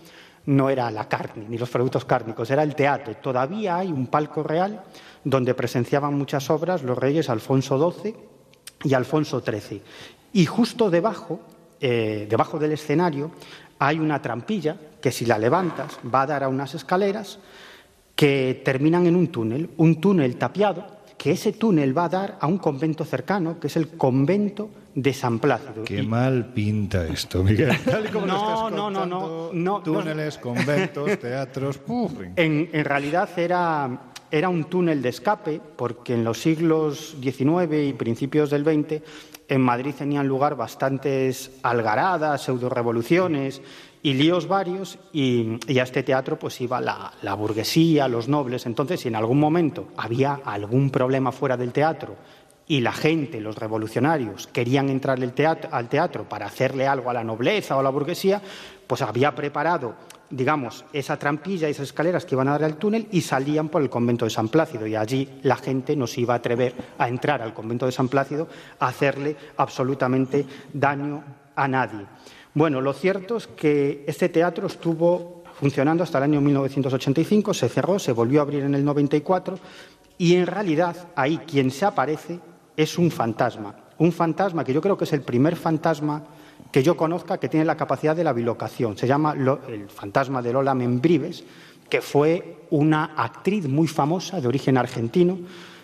no era la carne ni los productos cárnicos, era el teatro. Todavía hay un palco real donde presenciaban muchas obras los reyes Alfonso XII y Alfonso XIII. Y justo debajo, eh, debajo del escenario, hay una trampilla que si la levantas va a dar a unas escaleras que terminan en un túnel, un túnel tapiado, que ese túnel va a dar a un convento cercano, que es el convento de San Plácido. Qué Y- mal pinta esto, Miguel. Tal y como lo No, estás no, no, no, no, no. Túneles, conventos, teatros. En, en realidad era, era un túnel de escape, porque en los siglos XIX y principios del XX en Madrid tenían lugar bastantes algaradas, pseudo-revoluciones y líos varios, y, a este teatro pues iba la, burguesía, los nobles. Entonces, si en algún momento había algún problema fuera del teatro y la gente, los revolucionarios, querían entrar al teatro para hacerle algo a la nobleza o a la burguesía, pues había preparado, digamos, esa trampilla, esas escaleras que iban a dar al túnel y salían por el convento de San Plácido. Y allí la gente no se iba a atrever a entrar al convento de San Plácido a hacerle absolutamente daño a nadie. Bueno, lo cierto es que este teatro estuvo funcionando hasta el año 1985, se cerró, se volvió a abrir en el 94 y en realidad ahí quien se aparece es un fantasma. Un fantasma que yo creo que es el primer fantasma que yo conozca que tiene la capacidad de la bilocación. Se llama el fantasma de Lola Membrives, que fue una actriz muy famosa de origen argentino.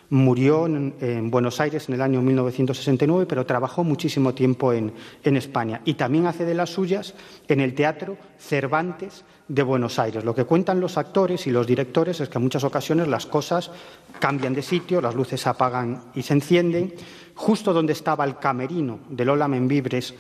Murió en, en Buenos Aires en el año 1969, pero trabajó muchísimo tiempo en, en España. Y también hace de las suyas en el Teatro Cervantes de Buenos Aires. Lo que cuentan los actores y los directores es que en muchas ocasiones las cosas cambian de sitio, las luces se apagan y se encienden. Justo donde estaba el camerino de Lola Membibres,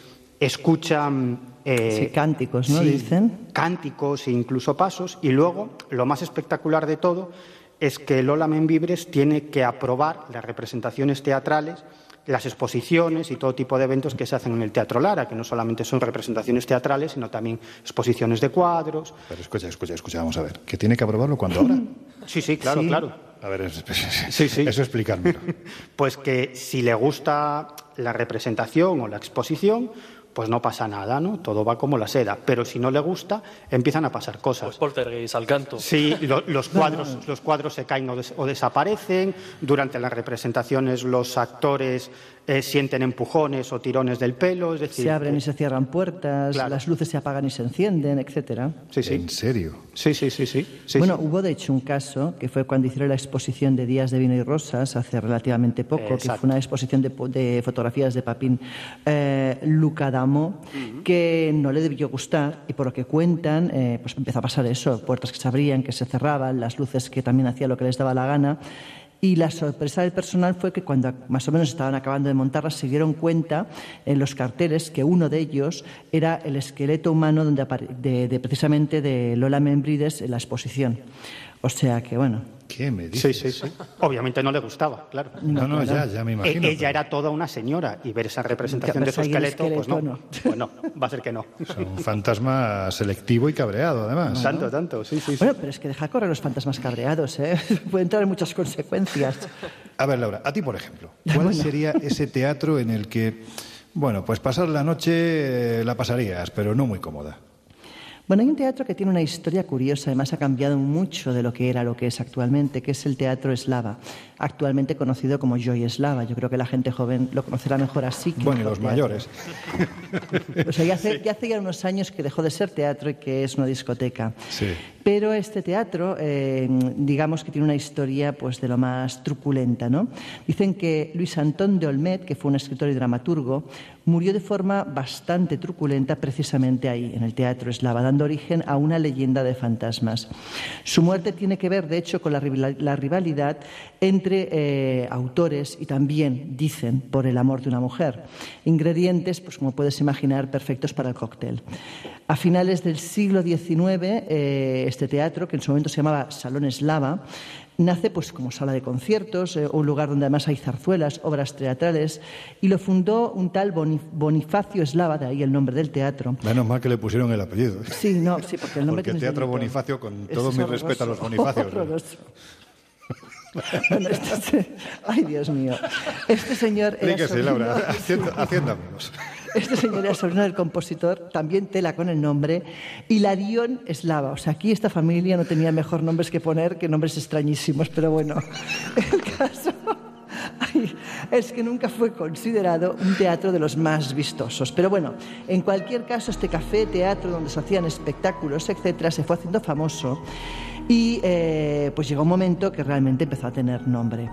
escuchan eh, Sí, cánticos, ¿no? sí, Dicen. Cánticos e incluso pasos. Y luego, lo más espectacular de todo es que Lola Membibres tiene que aprobar las representaciones teatrales, las exposiciones y todo tipo de eventos que se hacen en el Teatro Lara, que no solamente son representaciones teatrales, sino también exposiciones de cuadros. Pero escucha, escucha, escucha, vamos a ver. ¿Que tiene que aprobarlo cuando ahora? Sí, sí, claro, Sí. claro. A ver, es- es- Sí, sí. eso explicármelo. Pues que si le gusta la representación o la exposición, pues no pasa nada, ¿no? Todo va como la seda. Pero si no le gusta, empiezan a pasar cosas. Pues poltergeist al canto. Sí, lo- los, cuadros, los cuadros se caen o, des- o desaparecen. Durante las representaciones los actores eh, sienten empujones o tirones del pelo. Es decir, Se abren y se cierran puertas, Claro. las luces se apagan y se encienden, etcétera. Sí, sí. ¿En serio? Sí, sí, sí, sí. sí, bueno, sí. hubo de hecho un caso que fue cuando hicieron la exposición de Días de Vino y Rosas hace relativamente poco, que fue una exposición de, fotografías de Papín eh, Luca D'Amo, que no le debió gustar y por lo que cuentan, eh, pues empezó a pasar eso, puertas que se abrían, que se cerraban, las luces que también hacían lo que les daba la gana. Y la sorpresa del personal fue que cuando más o menos estaban acabando de montarlas, se dieron cuenta en los carteles que uno de ellos era el esqueleto humano donde de, de precisamente de Lola Membrides en la exposición. O sea que, bueno, ¿Qué me Sí, dices? sí, sí. Obviamente no le gustaba, claro. No, no, ya, ya me E- imagino. ella era toda una señora y ver esa representación de su esqueleto, pues no. esqueleto, Pues no, va a ser que no. pero Un fantasma selectivo y cabreado, además. Tanto, tanto, sí, sí. sí. bueno, pero es que deja correr los fantasmas cabreados, ¿eh? Pueden traer muchas consecuencias. A ver, Laura, a ti, por ejemplo, ¿cuál sería ese teatro en el que, bueno, pues pasar la noche eh, la pasarías, pero no muy cómoda? Bueno, hay un teatro que tiene una historia curiosa, además ha cambiado mucho de lo que era lo que es actualmente, que es el Teatro Eslava, actualmente conocido como Joy Eslava. Yo creo que la gente joven lo conocerá mejor así. Que Bueno, y los teatro. mayores. O sea, ya hace, ya hace ya unos años que dejó de ser teatro y que es una discoteca. Sí. Pero este teatro, eh, digamos que tiene una historia pues, de lo más truculenta. ¿no? Dicen que Luis Antón de Olmet, que fue un escritor y dramaturgo, murió de forma bastante truculenta precisamente ahí, en el Teatro Eslava, dando origen a una leyenda de fantasmas. Su muerte tiene que ver, de hecho, con la, rival- la rivalidad entre eh, autores y también, dicen, por el amor de una mujer. Ingredientes, pues como puedes imaginar, perfectos para el cóctel. A finales del siglo XIX, eh, este teatro, que en su momento se llamaba Salón Eslava, nace pues como sala de conciertos, eh, un lugar donde además hay zarzuelas, obras teatrales, y lo fundó un tal Boni- Bonifacio Eslava, de ahí el nombre del teatro. Menos mal que le pusieron el apellido. Sí, no, sí, porque el nombre Porque tiene Teatro. Bonifacio, con todo es mi horroroso, respeto a los Bonifacios. Bueno, este- ay, Dios mío. Este señor era Laura, amigos. Este señor era sobrino del compositor, también tela con el nombre, Hilarión Eslava. O sea, aquí esta familia no tenía mejor nombres que poner que nombres extrañísimos, pero bueno, el caso es que nunca fue considerado un teatro de los más vistosos. Pero bueno, en cualquier caso, este café, teatro donde se hacían espectáculos, etcétera, se fue haciendo famoso y eh, pues llegó un momento que realmente empezó a tener nombre.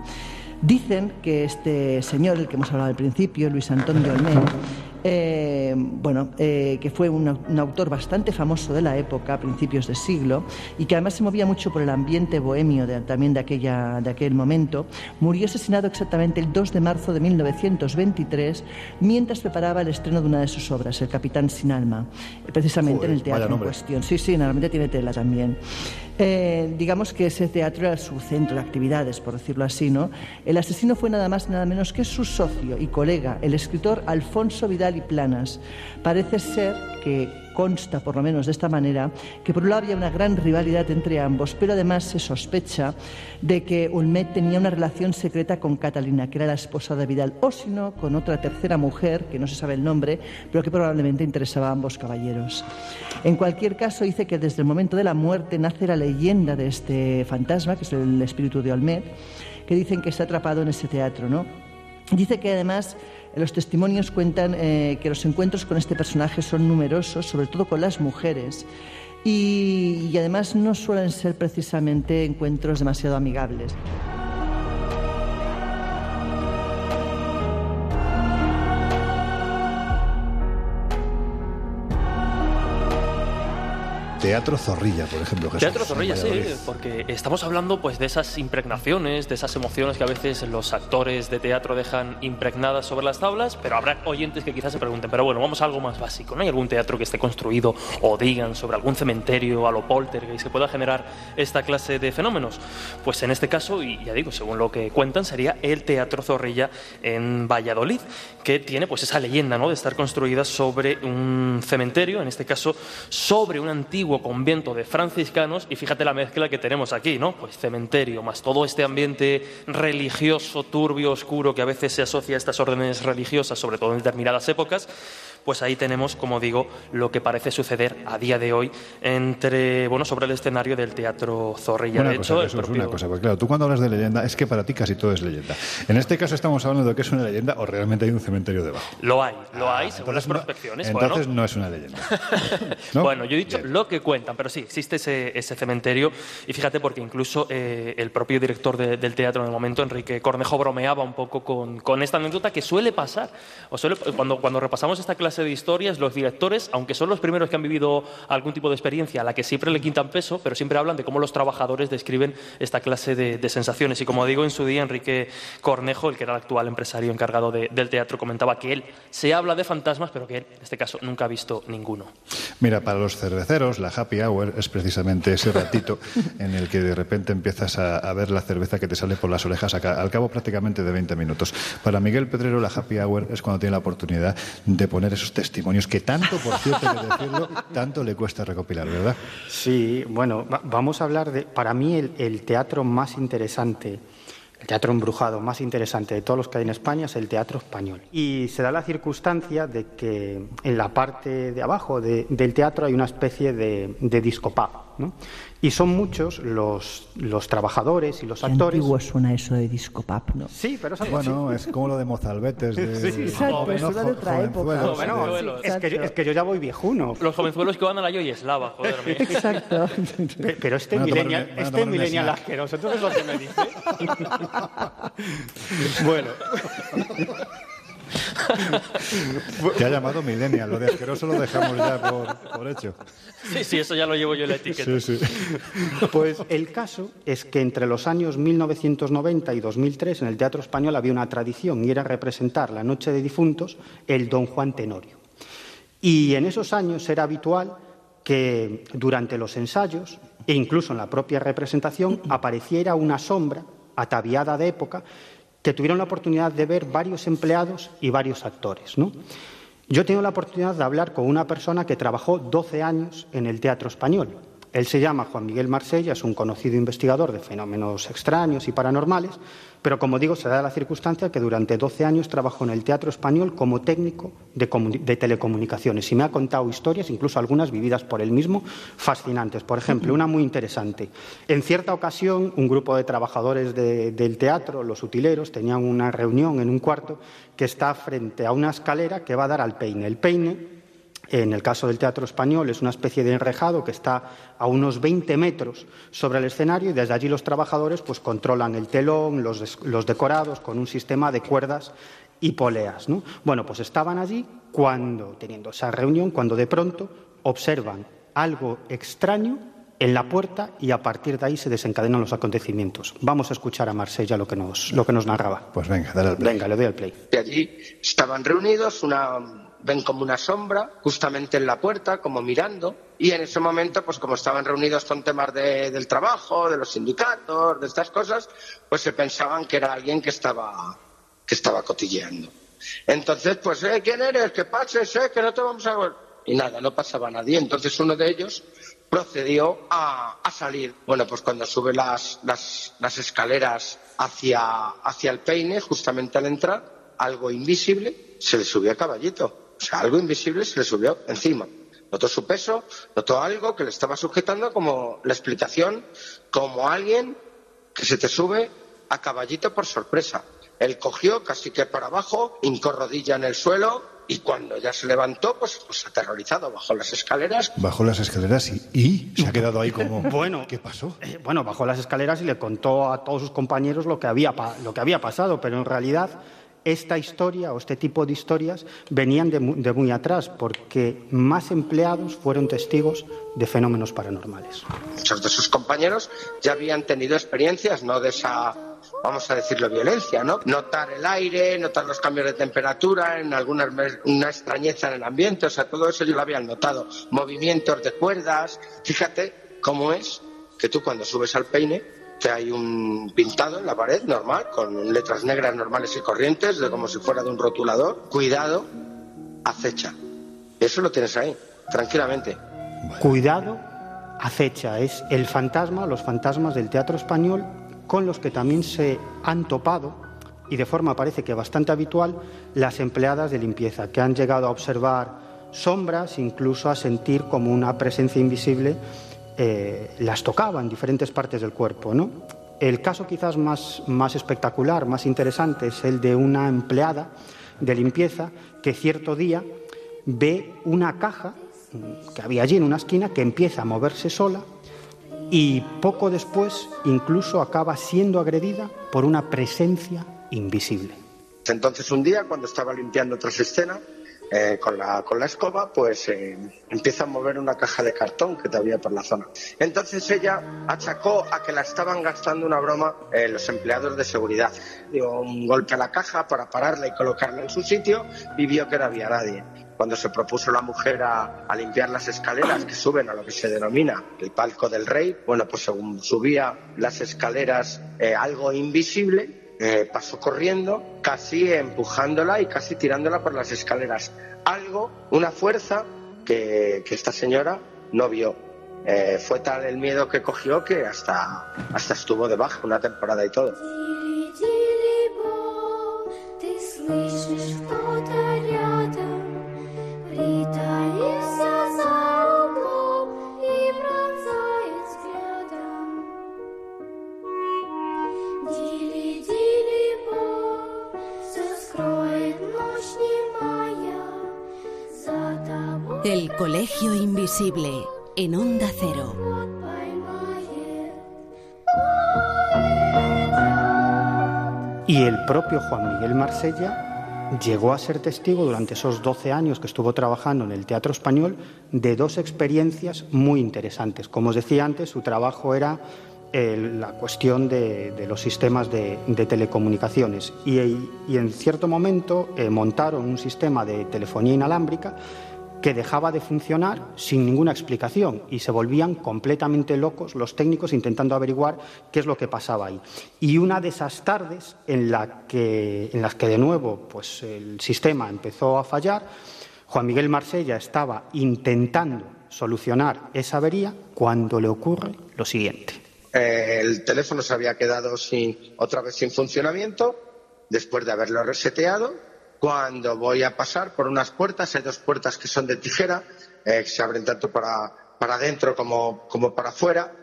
Dicen que este señor, el que hemos hablado al principio, Luis Antón de Olmedo, eh, bueno, eh, que fue un, un autor bastante famoso de la época, a principios de siglo, y que además se movía mucho por el ambiente bohemio de- también de, aquella, de aquel momento, murió asesinado exactamente el 2 de marzo de 1923 mientras preparaba el estreno de una de sus obras, El Capitán sin Alma, precisamente Joder, en el teatro en cuestión. Sí, sí, normalmente tiene tela también. Eh, digamos que ese teatro era su centro de actividades, por decirlo así, ¿no? El asesino fue nada más nada menos que su socio y colega, el escritor Alfonso Vidal y Planas. Parece ser que consta, por lo menos de esta manera, que por un lado había una gran rivalidad entre ambos, pero además se sospecha de que Ulmet tenía una relación secreta con Catalina, que era la esposa de Vidal, o si no, con otra tercera mujer, que no se sabe el nombre, pero que probablemente interesaba a ambos caballeros. En cualquier caso, dice que desde el momento de la muerte nace la leyenda de este fantasma, que es el espíritu de Olmet, que dicen que está atrapado en ese teatro, ¿no? Dice que además los testimonios cuentan eh, que los encuentros con este personaje son numerosos, sobre todo con las mujeres, y, y además no suelen ser precisamente encuentros demasiado amigables. Teatro Zorrilla, por ejemplo. Jesús, Teatro Zorrilla, sí, porque estamos hablando pues de esas impregnaciones, de esas emociones que a veces los actores de teatro dejan impregnadas sobre las tablas, pero habrá oyentes que quizás se pregunten, pero bueno, vamos a algo más básico, ¿no hay algún teatro que esté construido o digan sobre algún cementerio a lo poltergeist que pueda generar esta clase de fenómenos? Pues en este caso, y ya digo, según lo que cuentan, sería el Teatro Zorrilla en Valladolid, que tiene pues esa leyenda, ¿no?, de estar construida sobre un cementerio, en este caso sobre un antiguo convento de franciscanos y fíjate la mezcla que tenemos aquí, ¿no? Pues cementerio más todo este ambiente religioso, turbio, oscuro que a veces se asocia a estas órdenes religiosas, sobre todo en determinadas épocas, pues ahí tenemos, como digo, lo que parece suceder a día de hoy entre, bueno, sobre el escenario del Teatro Zorrilla. Una de cosa, hecho, Jesús, propio- una cosa, porque claro, tú cuando hablas de leyenda, es que para ti casi todo es leyenda. En este caso estamos hablando de que es una leyenda o realmente hay un cementerio debajo. Lo hay, lo hay, según las Ah, Entonces no- prospecciones. Entonces bueno. no es una leyenda. ¿no? Bueno, yo he dicho Bien. lo que cuentan, pero sí, existe ese, ese cementerio. Y fíjate, porque incluso eh, el propio director de- del teatro en el momento, Enrique Cornejo, bromeaba un poco con, con esta anécdota que suele pasar. O suele- cuando, cuando repasamos esta clase de historias, los directores, aunque son los primeros que han vivido algún tipo de experiencia a la que siempre le quitan peso, pero siempre hablan de cómo los trabajadores describen esta clase de, de sensaciones. Y como digo, en su día, Enrique Cornejo, el que era el actual empresario encargado de- del teatro, comentaba que él se habla de fantasmas, pero que él, en este caso, nunca ha visto ninguno. Mira, para los cerveceros, la happy hour es precisamente ese ratito en el que de repente empiezas a, a ver la cerveza que te sale por las orejas al cabo prácticamente de 20 minutos. Para Miguel Pedrero, la happy hour es cuando tiene la oportunidad de poner esos testimonios que tanto, por cierto, que decirlo, tanto le cuesta recopilar, ¿verdad? Sí, bueno, va- vamos a hablar de, para mí, el, el teatro más interesante, el teatro embrujado más interesante de todos los que hay en España es el teatro español. Y se da la circunstancia de que en la parte de abajo de- del teatro hay una especie de, de disco pub, ¿no? Y son muchos los, los trabajadores y los Qué actores. antiguo suena eso de disco pub, ¿no? Sí, pero es algo así. Bueno, es como lo de Mozalbetes. De, Sí, exacto, suena de otra época. Bueno, Jovenzuelos. es, que yo, es que yo ya voy viejuno. Los jovenzuelos que van a la Yoyeslava, joder. me- Exacto. Pe- Pero este Van a tomar millennial, un- van a este tomar un millennial snack. asqueroso, ¿tú ves lo que me dice? bueno, Te ha llamado Millennial, lo de asqueroso lo dejamos ya por, por hecho. Sí, sí, eso ya lo llevo yo en la etiqueta. Sí, sí. pues el caso es que entre los años 1990 y 2003 en el Teatro Español había una tradición y era representar la Noche de Difuntos el Don Juan Tenorio. Y en esos años era habitual que durante los ensayos e incluso en la propia representación apareciera una sombra ataviada de época que tuvieron la oportunidad de ver varios empleados y varios actores. Yo he tenido la oportunidad de hablar con una persona que trabajó 12 años en el Teatro Español. Él se llama Juan Miguel Marsella, es un conocido investigador de fenómenos extraños y paranormales, pero como digo, se da la circunstancia que durante 12 años trabajó en el Teatro Español como técnico de, comu- de telecomunicaciones y me ha contado historias, incluso algunas vividas por él mismo, fascinantes. Por ejemplo, una muy interesante. En cierta ocasión, un grupo de trabajadores de- del teatro, los utileros, tenían una reunión en un cuarto que está frente a una escalera que va a dar al peine. El peine en el caso del teatro español es una especie de enrejado que está a unos 20 metros sobre el escenario y desde allí los trabajadores pues controlan el telón, los, los decorados con un sistema de cuerdas y poleas. ¿no? Bueno, pues estaban allí cuando, teniendo esa reunión, cuando de pronto observan algo extraño en la puerta y a partir de ahí se desencadenan los acontecimientos. Vamos a escuchar a Marsella lo que nos, lo que nos narraba. Pues venga, dale al play. Venga, le doy al play. de allí estaban reunidos, una, ven como una sombra justamente en la puerta, como mirando, y en ese momento, pues como estaban reunidos con temas de- del trabajo, de los sindicatos, de estas cosas, pues se pensaban que era alguien que estaba, que estaba cotilleando. Entonces, pues, eh, ¿quién eres? Que pases, eh, que no te vamos a ver. Y nada, no pasaba nadie. Entonces uno de ellos procedió a, a salir. Bueno, pues cuando sube las, las, las escaleras hacia, hacia el peine, justamente al entrar, algo invisible se le subió a caballito. O sea, algo invisible se le subió encima. Notó su peso, notó algo que le estaba sujetando como la explicación, como alguien que se te sube a caballito por sorpresa. Él cogió casi que para abajo, hincó rodilla en el suelo y cuando ya se levantó, pues, pues aterrorizado, bajó las escaleras, Bajó las escaleras y, y se ha quedado ahí como... Bueno. ¿Qué pasó? Eh, bueno, bajó las escaleras y le contó a todos sus compañeros lo que había, lo que había pasado, pero en realidad esta historia o este tipo de historias venían de, de, muy atrás, porque más empleados fueron testigos de fenómenos paranormales. Muchos de sus compañeros ya habían tenido experiencias, no de esa, vamos a decirlo, violencia, ¿no? Notar el aire, notar los cambios de temperatura, en alguna una extrañeza en el ambiente, o sea, todo eso yo lo habían notado. Movimientos de cuerdas, fíjate cómo es que tú cuando subes al peine que hay un pintado en la pared normal, con letras negras normales y corrientes, de como si fuera de un rotulador. Cuidado, acecha. Eso lo tienes ahí, tranquilamente. Cuidado, acecha. Es el fantasma, los fantasmas del teatro español, con los que también se han topado, y de forma parece que bastante habitual, las empleadas de limpieza, que han llegado a observar sombras, incluso a sentir como una presencia invisible eh, las tocaba en diferentes partes del cuerpo. ¿no? El caso quizás más, más espectacular, más interesante, es el de una empleada de limpieza que cierto día ve una caja que había allí en una esquina que empieza a moverse sola y poco después incluso acaba siendo agredida por una presencia invisible. Entonces un día, cuando estaba limpiando otras escenas, eh, con, la, con la escoba, pues eh, empieza a mover una caja de cartón que había por la zona. Entonces ella achacó a que la estaban gastando una broma eh, los empleados de seguridad. Dio un golpe a la caja para pararla y colocarla en su sitio y vio que no había nadie. Cuando se propuso la mujer a, a limpiar las escaleras que suben a lo que se denomina el palco del rey, bueno, pues según subía las escaleras algo invisible, eh, pasó corriendo, casi empujándola y casi tirándola por las escaleras. Algo, una fuerza que, esta señora no vio. Eh, fue tal el miedo que cogió que hasta, hasta estuvo de baja una temporada y todo. El Colegio Invisible en Onda Cero. Y el propio Juan Miguel Marsella llegó a ser testigo durante esos 12 años que estuvo trabajando en el teatro español de dos experiencias muy interesantes. Como os decía antes, su trabajo era la cuestión de, los sistemas de, telecomunicaciones y, y, en cierto momento eh, montaron un sistema de telefonía inalámbrica que dejaba de funcionar sin ninguna explicación y se volvían completamente locos los técnicos intentando averiguar qué es lo que pasaba ahí. Y una de esas tardes en, la que, en las que de nuevo pues, el sistema empezó a fallar, Juan Miguel Marsella estaba intentando solucionar esa avería cuando le ocurre lo siguiente. Eh, el teléfono se había quedado sin, otra vez sin funcionamiento después de haberlo reseteado cuando voy a pasar por unas puertas, hay dos puertas que son de tijera, eh, que se abren tanto para, para adentro como, como para afuera,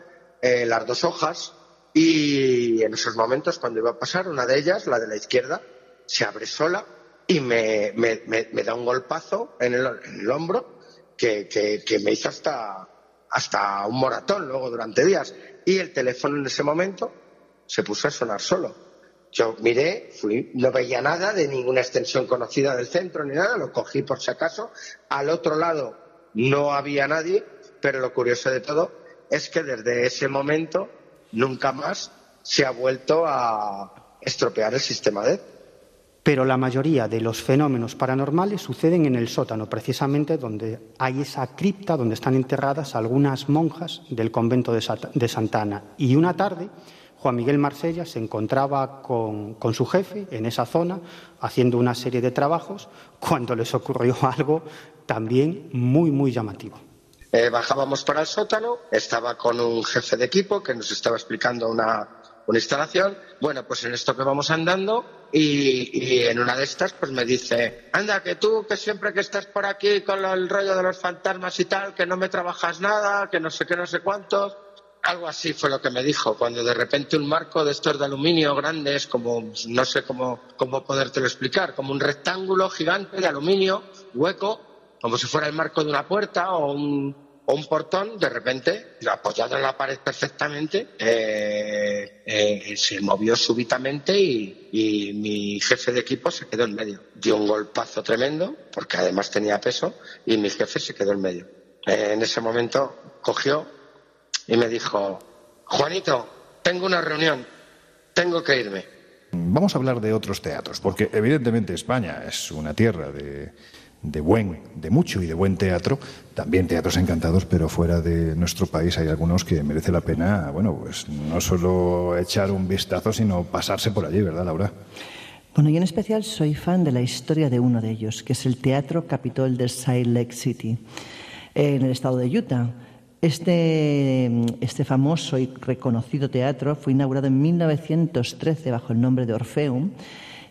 eh, las dos hojas, y en esos momentos, cuando iba a pasar, una de ellas, la de la izquierda, se abre sola y me, me, da un golpazo en el, en el hombro que, que, que, me hizo hasta, hasta un moratón luego durante días. Y el teléfono en ese momento se puso a sonar solo. Yo miré, fui, no veía nada de ninguna extensión conocida del centro ni nada, lo cogí por si acaso. Al otro lado no había nadie, pero lo curioso de todo es que desde ese momento nunca más se ha vuelto a estropear el sistema de. Pero la mayoría de los fenómenos paranormales suceden en el sótano, precisamente donde hay esa cripta donde están enterradas algunas monjas del convento de Santana. Y una tarde Juan Miguel Marsella se encontraba con, con, su jefe en esa zona haciendo una serie de trabajos cuando les ocurrió algo también muy, muy llamativo. Eh, bajábamos para el sótano, estaba con un jefe de equipo que nos estaba explicando una, una instalación. Bueno, pues en esto que vamos andando y, y, en una de estas pues me dice, anda, que tú que siempre que estás por aquí con el rollo de los fantasmas y tal, que no me trabajas nada, que no sé qué, no sé cuántos algo así fue lo que me dijo, cuando de repente un marco de estos de aluminio grandes, como no sé cómo, cómo podértelo explicar, como un rectángulo gigante de aluminio, hueco, como si fuera el marco de una puerta o un, un portón, de repente, apoyado en la pared perfectamente, eh, eh, se movió súbitamente y, y mi jefe de equipo se quedó en medio. Dio un golpazo tremendo, porque además tenía peso, y mi jefe se quedó en medio. Eh, en ese momento cogió y me dijo, Juanito, tengo una reunión, tengo que irme. Vamos a hablar de otros teatros, porque evidentemente España es una tierra de, de buen, de mucho y de buen teatro, también teatros encantados, pero fuera de nuestro país hay algunos que merece la pena, bueno, pues no solo echar un vistazo, sino pasarse por allí, ¿verdad, Laura? Bueno, y en especial soy fan de la historia de uno de ellos, que es el Teatro Capitol de Salt Lake City, en el estado de Utah. Este, este, famoso y reconocido teatro fue inaugurado en 1913 bajo el nombre de Orfeum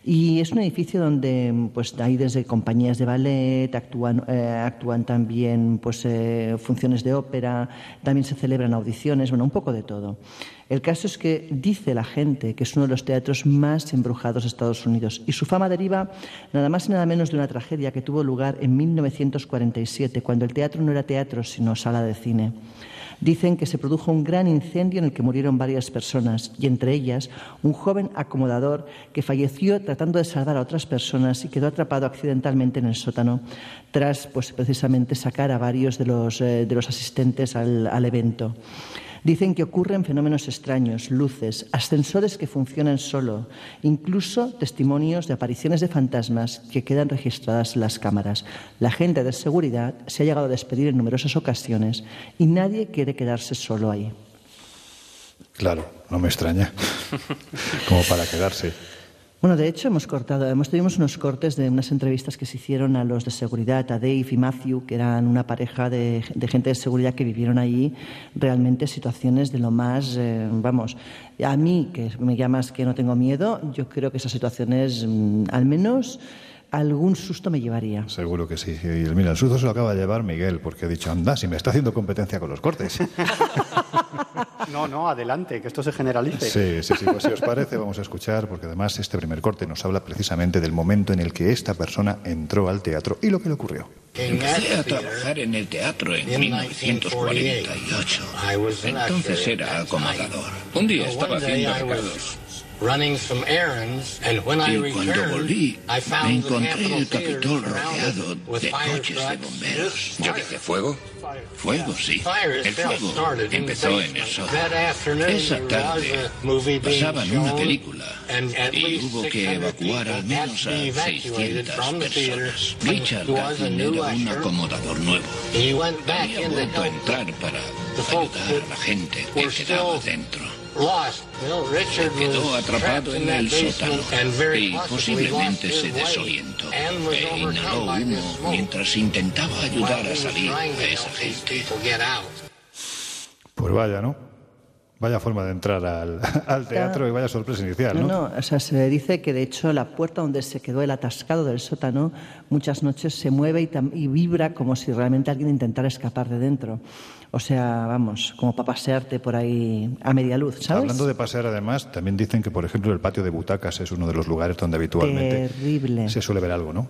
y es un edificio donde pues, hay desde compañías de ballet, actúan, eh, actúan también pues, eh, funciones de ópera, también se celebran audiciones, bueno, un poco de todo. El caso es que dice la gente que es uno de los teatros más embrujados de Estados Unidos y su fama deriva nada más y nada menos de una tragedia que tuvo lugar en 1947, cuando el teatro no era teatro sino sala de cine. Dicen que se produjo un gran incendio en el que murieron varias personas y entre ellas un joven acomodador que falleció tratando de salvar a otras personas y quedó atrapado accidentalmente en el sótano tras pues, precisamente sacar a varios de los, eh, de los asistentes al, al evento. Dicen que ocurren fenómenos extraños, luces, ascensores que funcionan solo, incluso testimonios de apariciones de fantasmas que quedan registradas en las cámaras. La gente de seguridad se ha llegado a despedir en numerosas ocasiones y nadie quiere quedarse solo ahí. Claro, no me extraña. Como para quedarse. Bueno, de hecho hemos cortado, hemos tenido unos cortes de unas entrevistas que se hicieron a los de seguridad, a Dave y Matthew, que eran una pareja de, de gente de seguridad que vivieron allí realmente situaciones de lo más, eh, vamos, a mí que me llamas que no tengo miedo, yo creo que esas situaciones, mm, al menos algún susto me llevaría. Seguro que sí. Y mira, el susto se lo acaba de llevar Miguel, porque ha dicho, anda, si me está haciendo competencia con los cortes. No, no, adelante, que esto se generalice. Sí, sí, sí, pues si os parece vamos a escuchar, porque además este primer corte nos habla precisamente del momento en el que esta persona entró al teatro y lo que le ocurrió. Empecé a trabajar en el teatro en 1948. Entonces era acomodador. Un día estaba haciendo recados. Y cuando volví, me encontré el Capitol rodeado de coches de bomberos. ¿Yo sé, fuego? Fuego, sí. El fuego empezó en el sótano. Esa tarde pasaban una película y hubo que evacuar al menos a 600 personas. Richard Gaffin era un acomodador nuevo. Había vuelto a entrar para ayudar a la gente que quedaba dentro. Quedó atrapado en el sótano y posiblemente se desorientó e inhaló humo mientras intentaba ayudar a salir a esa gente. Pues vaya, ¿no? Vaya forma de entrar al, al teatro y vaya sorpresa inicial, ¿no? No, o sea, se dice que de hecho la puerta donde se quedó el atascado del sótano muchas noches se mueve y, vibra como si realmente alguien intentara escapar de dentro. O sea, vamos, como para pasearte por ahí a media luz, ¿sabes? Hablando de pasear, además, también dicen que, por ejemplo, el patio de butacas es uno de los lugares donde habitualmente Terrible. se suele ver algo, ¿no?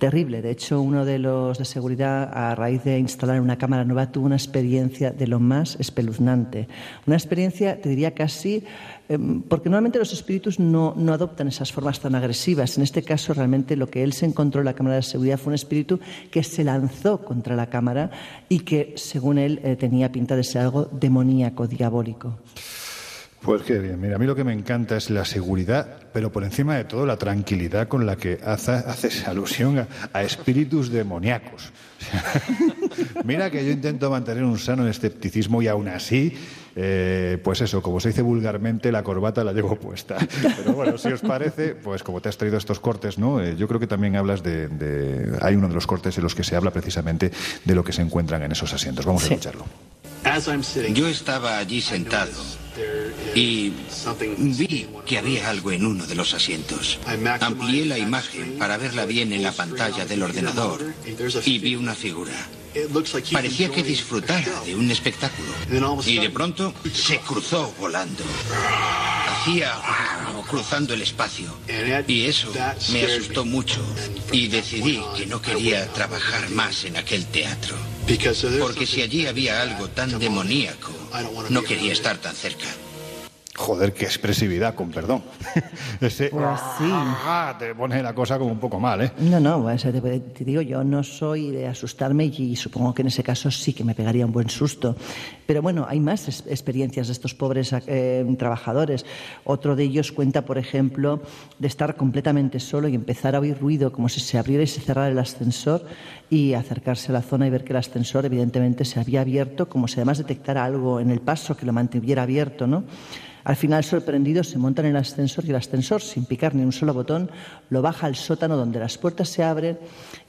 Terrible. De hecho, uno de los de seguridad, a raíz de instalar una cámara nueva, tuvo una experiencia de lo más espeluznante. Una experiencia, te diría casi, eh, porque normalmente los espíritus no, no adoptan esas formas tan agresivas. En este caso, realmente lo que él se encontró en la cámara de seguridad fue un espíritu que se lanzó contra la cámara y que, según él, eh, tenía pinta de ser algo demoníaco, diabólico. Pues qué bien. Mira, a mí lo que me encanta es la seguridad, pero por encima de todo la tranquilidad con la que hace- haces alusión a, a espíritus demoníacos. Mira que yo intento mantener un sano escepticismo y aún así, eh, pues eso, como se dice vulgarmente, la corbata la llevo puesta. Pero bueno, si os parece, pues como te has traído estos cortes, ¿no? Eh, yo creo que también hablas de, de- Hay uno de los cortes en los que se habla precisamente de lo que se encuentran en esos asientos. Vamos a escucharlo. Yo estaba allí sentado y vi que había algo en uno de los asientos. Amplié la imagen para verla bien en la pantalla del ordenador y vi una figura. Parecía que disfrutara de un espectáculo. Y de pronto se cruzó volando parecía cruzando el espacio. Y eso me asustó mucho y decidí que no quería trabajar más en aquel teatro. Porque si allí había algo tan demoníaco, no quería estar tan cerca. Joder, qué expresividad, con perdón. Ese Pues sí. ah, te pone la cosa como un poco mal, ¿eh? No, no, o sea, te, te digo, yo no soy de asustarme y supongo que en ese caso sí que me pegaría un buen susto. Pero bueno, hay más es- experiencias de estos pobres eh, trabajadores. Otro de ellos cuenta, por ejemplo, de estar completamente solo y empezar a oír ruido como si se abriera y se cerrara el ascensor y acercarse a la zona y ver que el ascensor evidentemente se había abierto, como si además detectara algo en el paso que lo mantuviera abierto, ¿no? Al final, sorprendidos, se montan en el ascensor y el ascensor, sin picar ni un solo botón, lo baja al sótano donde las puertas se abren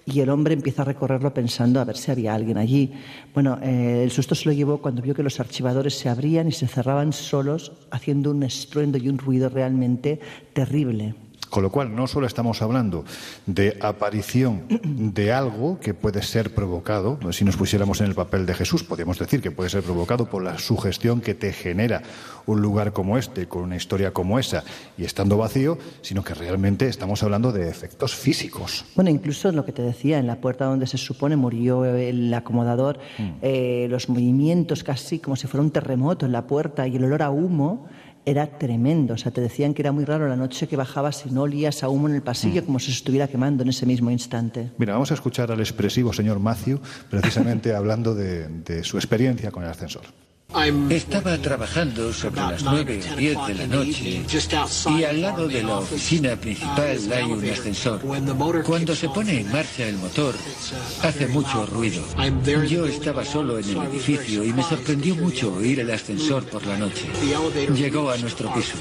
y el hombre empieza a recorrerlo pensando a ver si había alguien allí. Bueno, eh, el susto se lo llevó cuando vio que los archivadores se abrían y se cerraban solos, haciendo un estruendo y un ruido realmente terrible. Con lo cual, no solo estamos hablando de aparición de algo que puede ser provocado, si nos pusiéramos en el papel de Jesús, podríamos decir que puede ser provocado por la sugestión que te genera un lugar como este, con una historia como esa, y estando vacío, sino que realmente estamos hablando de efectos físicos. Bueno, incluso lo que te decía, en la puerta donde se supone murió el acomodador, eh, los movimientos casi como si fuera un terremoto en la puerta y el olor a humo era tremendo. O sea, te decían que era muy raro la noche que bajabas y no olías a humo en el pasillo como si se estuviera quemando en ese mismo instante. Mira, vamos a escuchar al expresivo señor Matthew, precisamente hablando de, de su experiencia con el ascensor. Estaba trabajando sobre las nueve o diez de la noche y al lado de la oficina principal hay un ascensor. Cuando se pone en marcha el motor, hace mucho ruido. Yo estaba solo en el edificio y me sorprendió mucho oír el ascensor por la noche. Llegó a nuestro piso.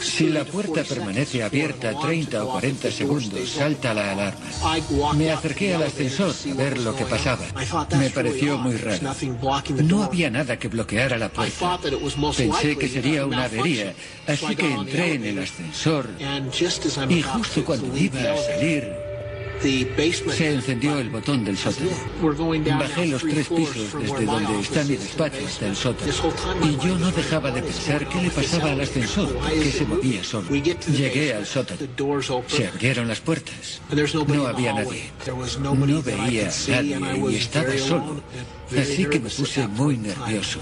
Si la puerta permanece abierta 30 o 40 segundos, salta la alarma. Me acerqué al ascensor a ver lo que pasaba. Me pareció muy raro. No había nada que bloqueara la puerta. Pensé que sería una avería, así que entré en el ascensor. Y justo cuando iba a salir, se encendió el botón del sótano. Bajé los tres pisos desde donde está mi despacho hasta el sótano. Y yo no dejaba de pensar qué le pasaba al ascensor, que se movía solo. Llegué al sótano. Se abrieron las puertas. No había nadie. No veía a nadie y estaba solo. Así que me puse muy nervioso.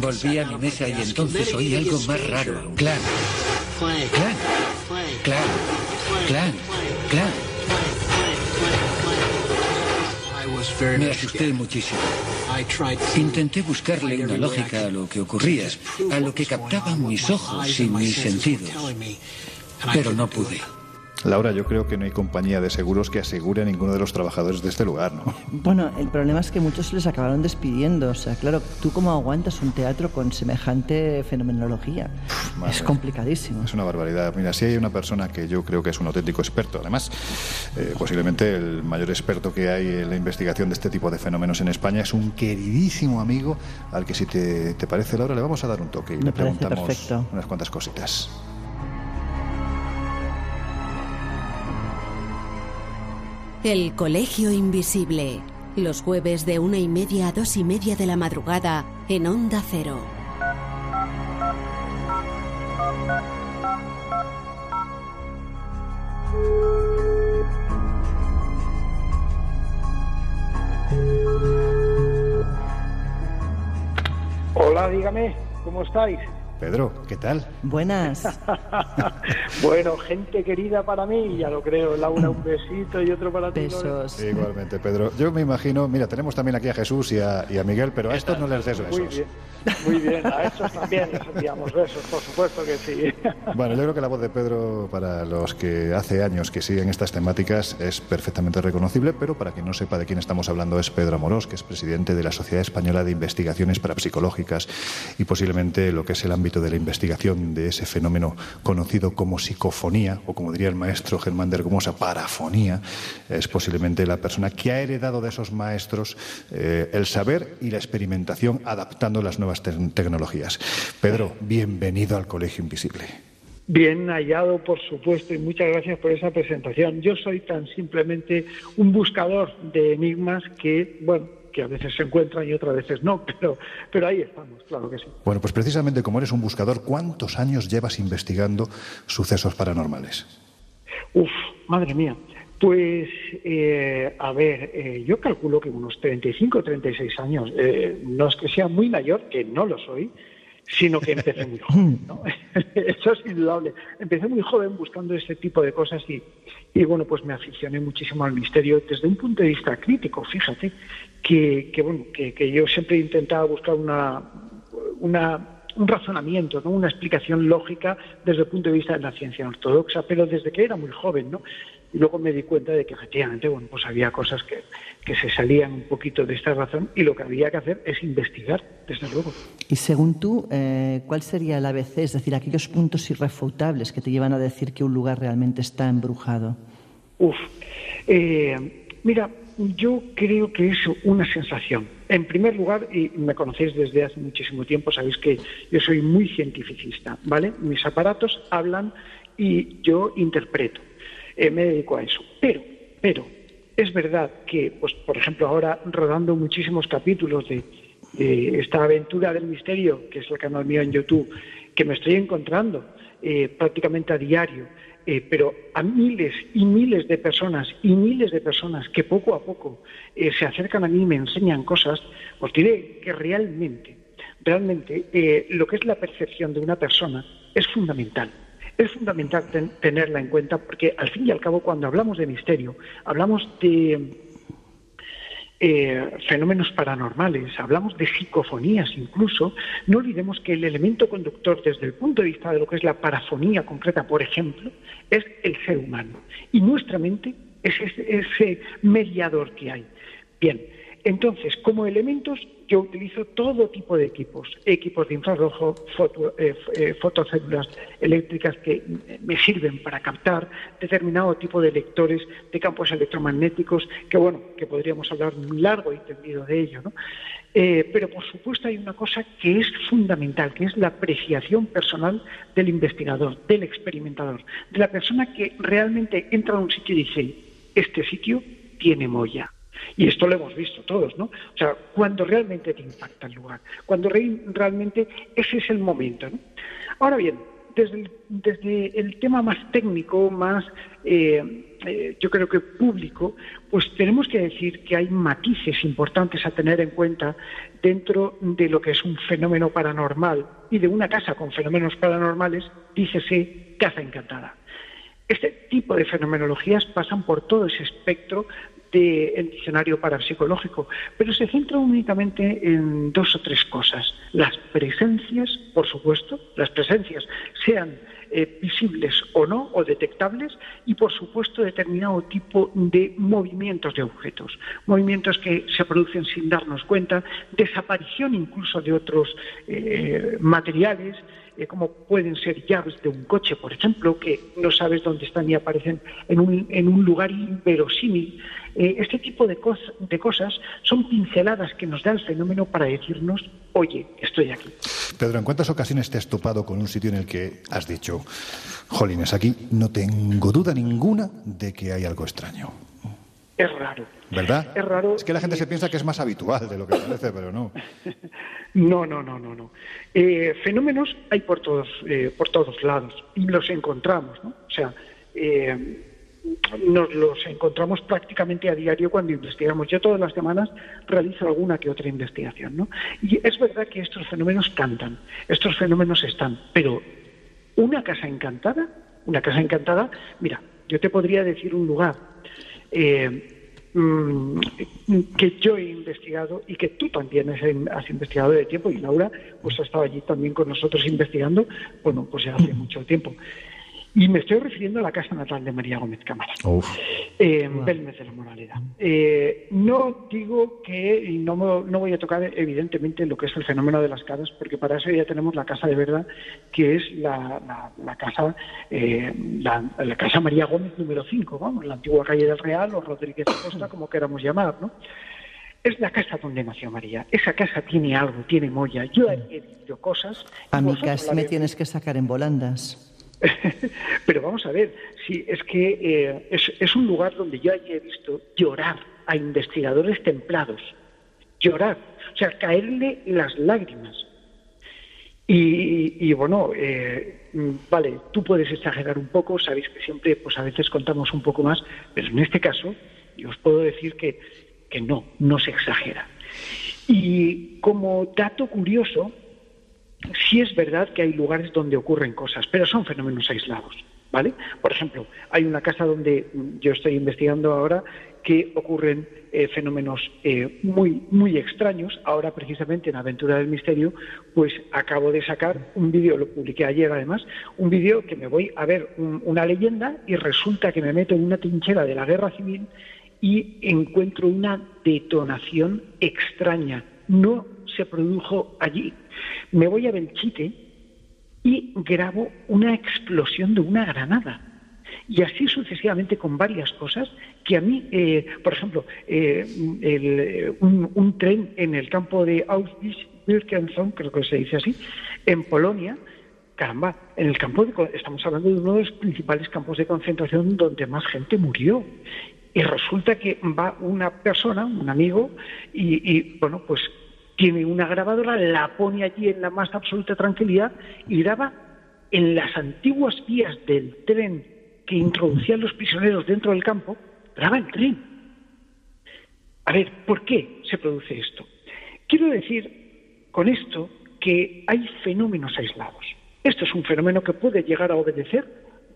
Volví a mi mesa y entonces oí algo más raro aún. Clan. Clan. Clan. Clan. Clan. Me asusté muchísimo. Intenté buscarle una lógica a lo que ocurría, a lo que captaban mis ojos y mis sentidos, pero no pude. Laura, yo creo que no hay compañía de seguros que asegure a ninguno de los trabajadores de este lugar, ¿no? Bueno, el problema es que muchos les acabaron despidiendo. O sea, claro, ¿tú cómo aguantas un teatro con semejante fenomenología? Madre es complicadísimo. Es una barbaridad. Mira, si hay una persona que yo creo que es un auténtico experto, además, eh, posiblemente el mayor experto que hay en la investigación de este tipo de fenómenos en España, es un queridísimo amigo al que si te, te parece, Laura, le vamos a dar un toque y Me le preguntamos perfecto. unas cuantas cositas. El Colegio Invisible. Los jueves de una y media a dos y media de la madrugada en Onda Cero. Hola, dígame, ¿cómo estáis? Pedro, ¿qué tal? Buenas. Bueno, gente querida para mí, ya lo creo. Laura, un besito y otro para ti. Besos. Igualmente, Pedro. Yo me imagino, mira, tenemos también aquí a Jesús y a, y a Miguel, pero a estos no les des Muy besos. bien, muy bien. A estos también les enviamos besos, por supuesto que sí. Bueno, yo creo que la voz de Pedro, para los que hace años que siguen estas temáticas, es perfectamente reconocible, pero para quien no sepa de quién estamos hablando, es Pedro Amorós, que es presidente de la Sociedad Española de Investigaciones Parapsicológicas y posiblemente lo que es el ámbito de la investigación de ese fenómeno conocido como psicofonía, o como diría el maestro Germán de Ergomosa, parafonía, es posiblemente la persona que ha heredado de esos maestros eh, el saber y la experimentación adaptando las nuevas te- tecnologías. Pedro, bienvenido al Colegio Invisible. Bien hallado, por supuesto, y muchas gracias por esa presentación. Yo soy tan simplemente un buscador de enigmas que, bueno, que a veces se encuentran y otras veces no, pero, pero ahí estamos, claro que sí. Bueno, pues precisamente como eres un buscador, ¿cuántos años llevas investigando sucesos paranormales? Uf, madre mía. Pues, eh, a ver, eh, yo calculo que unos 35 o 36 años. Eh, no es que sea muy mayor, que no lo soy, sino que empecé muy joven. ¿no? Eso es indudable. Empecé muy joven buscando este tipo de cosas y, y, bueno, pues me aficioné muchísimo al misterio desde un punto de vista crítico, fíjate, que, que bueno, que, que yo siempre intentaba buscar una, una un razonamiento, ¿no? una explicación lógica desde el punto de vista de la ciencia ortodoxa, pero desde que era muy joven, ¿no? Y luego me di cuenta de que efectivamente, bueno, pues había cosas que, que se salían un poquito de esta razón y lo que había que hacer es investigar, desde luego. Y según tú, eh, ¿cuál sería el ABC? Es decir, aquellos puntos irrefutables que te llevan a decir que un lugar realmente está embrujado. Uf, eh, mira, yo creo que es una sensación. En primer lugar, y me conocéis desde hace muchísimo tiempo, sabéis que yo soy muy cientificista, ¿vale? Mis aparatos hablan y yo interpreto. Eh, me dedico a eso. Pero, pero, es verdad que, pues, por ejemplo, ahora rodando muchísimos capítulos de, esta aventura del misterio, que es el canal mío en YouTube, que me estoy encontrando eh, prácticamente a diario, eh, pero a miles y miles de personas y miles de personas que poco a poco se acercan a mí y me enseñan cosas, os diré que realmente, realmente lo que es la percepción de una persona es fundamental. Es fundamental ten tenerla en cuenta porque al fin y al cabo cuando hablamos de misterio, hablamos de eh, fenómenos paranormales, hablamos de psicofonías incluso, no olvidemos que el elemento conductor desde el punto de vista de lo que es la parafonía concreta, por ejemplo, es el ser humano. Y nuestra mente es ese mediador que hay. Bien, entonces, como elementos, yo utilizo todo tipo de equipos, equipos de infrarrojo, foto, eh, eh, fotocélulas eléctricas que me sirven para captar determinado tipo de lectores de campos electromagnéticos, que bueno, que podríamos hablar muy largo y tendido de ello. Eh, pero por supuesto hay una cosa que es fundamental, que es la apreciación personal del investigador, del experimentador, de la persona que realmente entra a un sitio y dice, este sitio tiene molla. Y esto lo hemos visto todos, ¿no? O sea, cuando realmente te impacta el lugar, cuando re realmente ese es el momento, ¿no? Ahora bien, desde el, desde el tema más técnico, más, eh, eh, yo creo que público, pues tenemos que decir que hay matices importantes a tener en cuenta dentro de lo que es un fenómeno paranormal y de una casa con fenómenos paranormales, dícese casa encantada. Este tipo de fenomenologías pasan por todo ese espectro del diccionario parapsicológico, pero se centra únicamente en dos o tres cosas. Las presencias, por supuesto, las presencias sean eh, visibles o no, o detectables, y por supuesto determinado tipo de movimientos de objetos, movimientos que se producen sin darnos cuenta, desaparición incluso de otros eh, materiales, eh, como pueden ser llaves de un coche, por ejemplo, que no sabes dónde están y aparecen en un, en un lugar inverosímil. Eh, este tipo de, cos de cosas son pinceladas que nos da el fenómeno para decirnos, oye, estoy aquí. Pedro, ¿en cuántas ocasiones te has topado con un sitio en el que has dicho, jolines, aquí no tengo duda ninguna de que hay algo extraño? Es raro. ¿Verdad? Es raro. Es que la gente se piensa que es más habitual de lo que parece, pero no. No, no, no, no, no. Eh, fenómenos hay por todos, eh, por todos lados y los encontramos, ¿no? O sea, eh, nos los encontramos prácticamente a diario cuando investigamos. Yo todas las semanas realizo alguna que otra investigación, ¿no? Y es verdad que estos fenómenos cantan, estos fenómenos están, pero una casa encantada, una casa encantada, mira, yo te podría decir un lugar eh, que yo he investigado y que tú también has investigado de tiempo y Laura pues ha estado allí también con nosotros investigando, bueno, pues ya hace mucho tiempo. Y me estoy refiriendo a la casa natal de María Gómez Cámara, eh, en Belmez de la Moralidad. Eh, no digo que, y no, no voy a tocar evidentemente lo que es el fenómeno de las casas, porque para eso ya tenemos la casa de verdad, que es la, la, la casa eh, la, la, casa María Gómez número 5, vamos, la antigua calle del Real o Rodríguez Costa, como queramos llamar, ¿no? Es la casa donde nació María. Esa casa tiene algo, tiene molla. Yo he visto cosas. A mi casa me tienes que sacar en volandas. Pero vamos a ver, si es que eh, es, un lugar donde yo he visto llorar a investigadores templados, llorar, o sea, caerle las lágrimas. Y, bueno, eh, vale, tú puedes exagerar un poco, sabéis que siempre, pues a veces contamos un poco más, pero en este caso, yo os puedo decir que, que no, no se exagera. Y como dato curioso, sí es verdad que hay lugares donde ocurren cosas, pero son fenómenos aislados. ¿Vale? Por ejemplo, hay una casa donde yo estoy investigando ahora que ocurren eh, fenómenos eh, muy, muy extraños. Ahora, precisamente en Aventura del Misterio, pues acabo de sacar un vídeo, lo publiqué ayer además, un vídeo que me voy a ver una leyenda y resulta que me meto en una trinchera de la guerra civil y encuentro una detonación extraña. No se produjo allí. Me voy a Belchite y grabo una explosión de una granada. Y así sucesivamente con varias cosas que a mí, eh, por ejemplo, eh, eh, un, tren en el campo de Auschwitz-Birkenau, creo que se dice así, en Polonia, caramba, en el campo de, estamos hablando de uno de los principales campos de concentración donde más gente murió. Y resulta que va una persona, un amigo, y, y bueno, pues tiene una grabadora, la pone allí en la más absoluta tranquilidad y graba en las antiguas vías del tren que introducían los prisioneros dentro del campo, graba el tren. A ver, ¿por qué se produce esto? Quiero decir con esto que hay fenómenos aislados. Esto es un fenómeno que puede llegar a obedecer,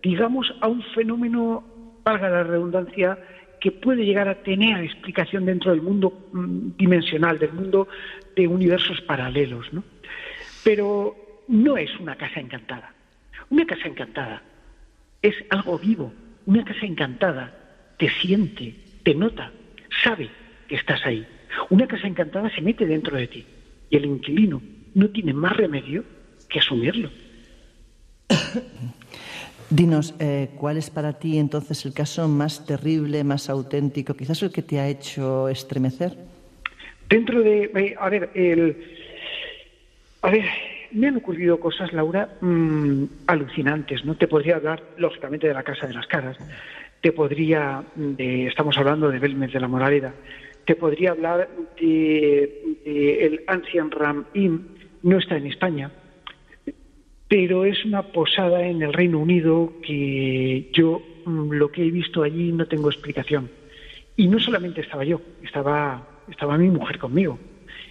digamos, a un fenómeno, valga la redundancia, que puede llegar a tener explicación dentro del mundo mm, dimensional, del mundo de universos paralelos. ¿no? Pero no es una casa encantada. Una casa encantada es algo vivo. Una casa encantada te siente, te nota, sabe que estás ahí. Una casa encantada se mete dentro de ti y el inquilino no tiene más remedio que asumirlo. Dinos, eh, ¿cuál es para ti entonces el caso más terrible, más auténtico, quizás el que te ha hecho estremecer? Dentro de, eh, a ver, el, a ver, me han ocurrido cosas, Laura, mm, alucinantes. No te podría hablar, lógicamente, de la Casa de las Caras. Te podría, de, estamos hablando de Belmez de la Moraleda. Te podría hablar de, de el Ancient Ram Inn. No está en España pero es una posada en el Reino Unido que yo mm, lo que he visto allí no tengo explicación. Y no solamente estaba yo, estaba, estaba mi mujer conmigo.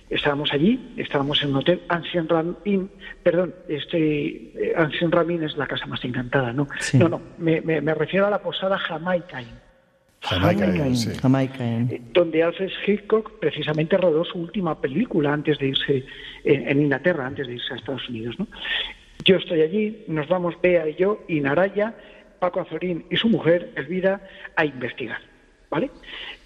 Estábamos allí, estábamos en un hotel, Ancient Ram Inn, perdón, este, eh, Ancient Ram Inn es la casa más encantada, ¿no? No, no, me, me, refiero a la posada Jamaica Inn. Jamaica, Inn, sí. Jamaica Inn. Eh, donde Alfred Hitchcock precisamente rodó su última película antes de irse en, en Inglaterra, antes de irse a Estados Unidos, ¿no? Yo estoy allí, nos vamos Bea y yo y Naraya, Paco Azorín y su mujer, Elvira, a investigar. ¿Vale?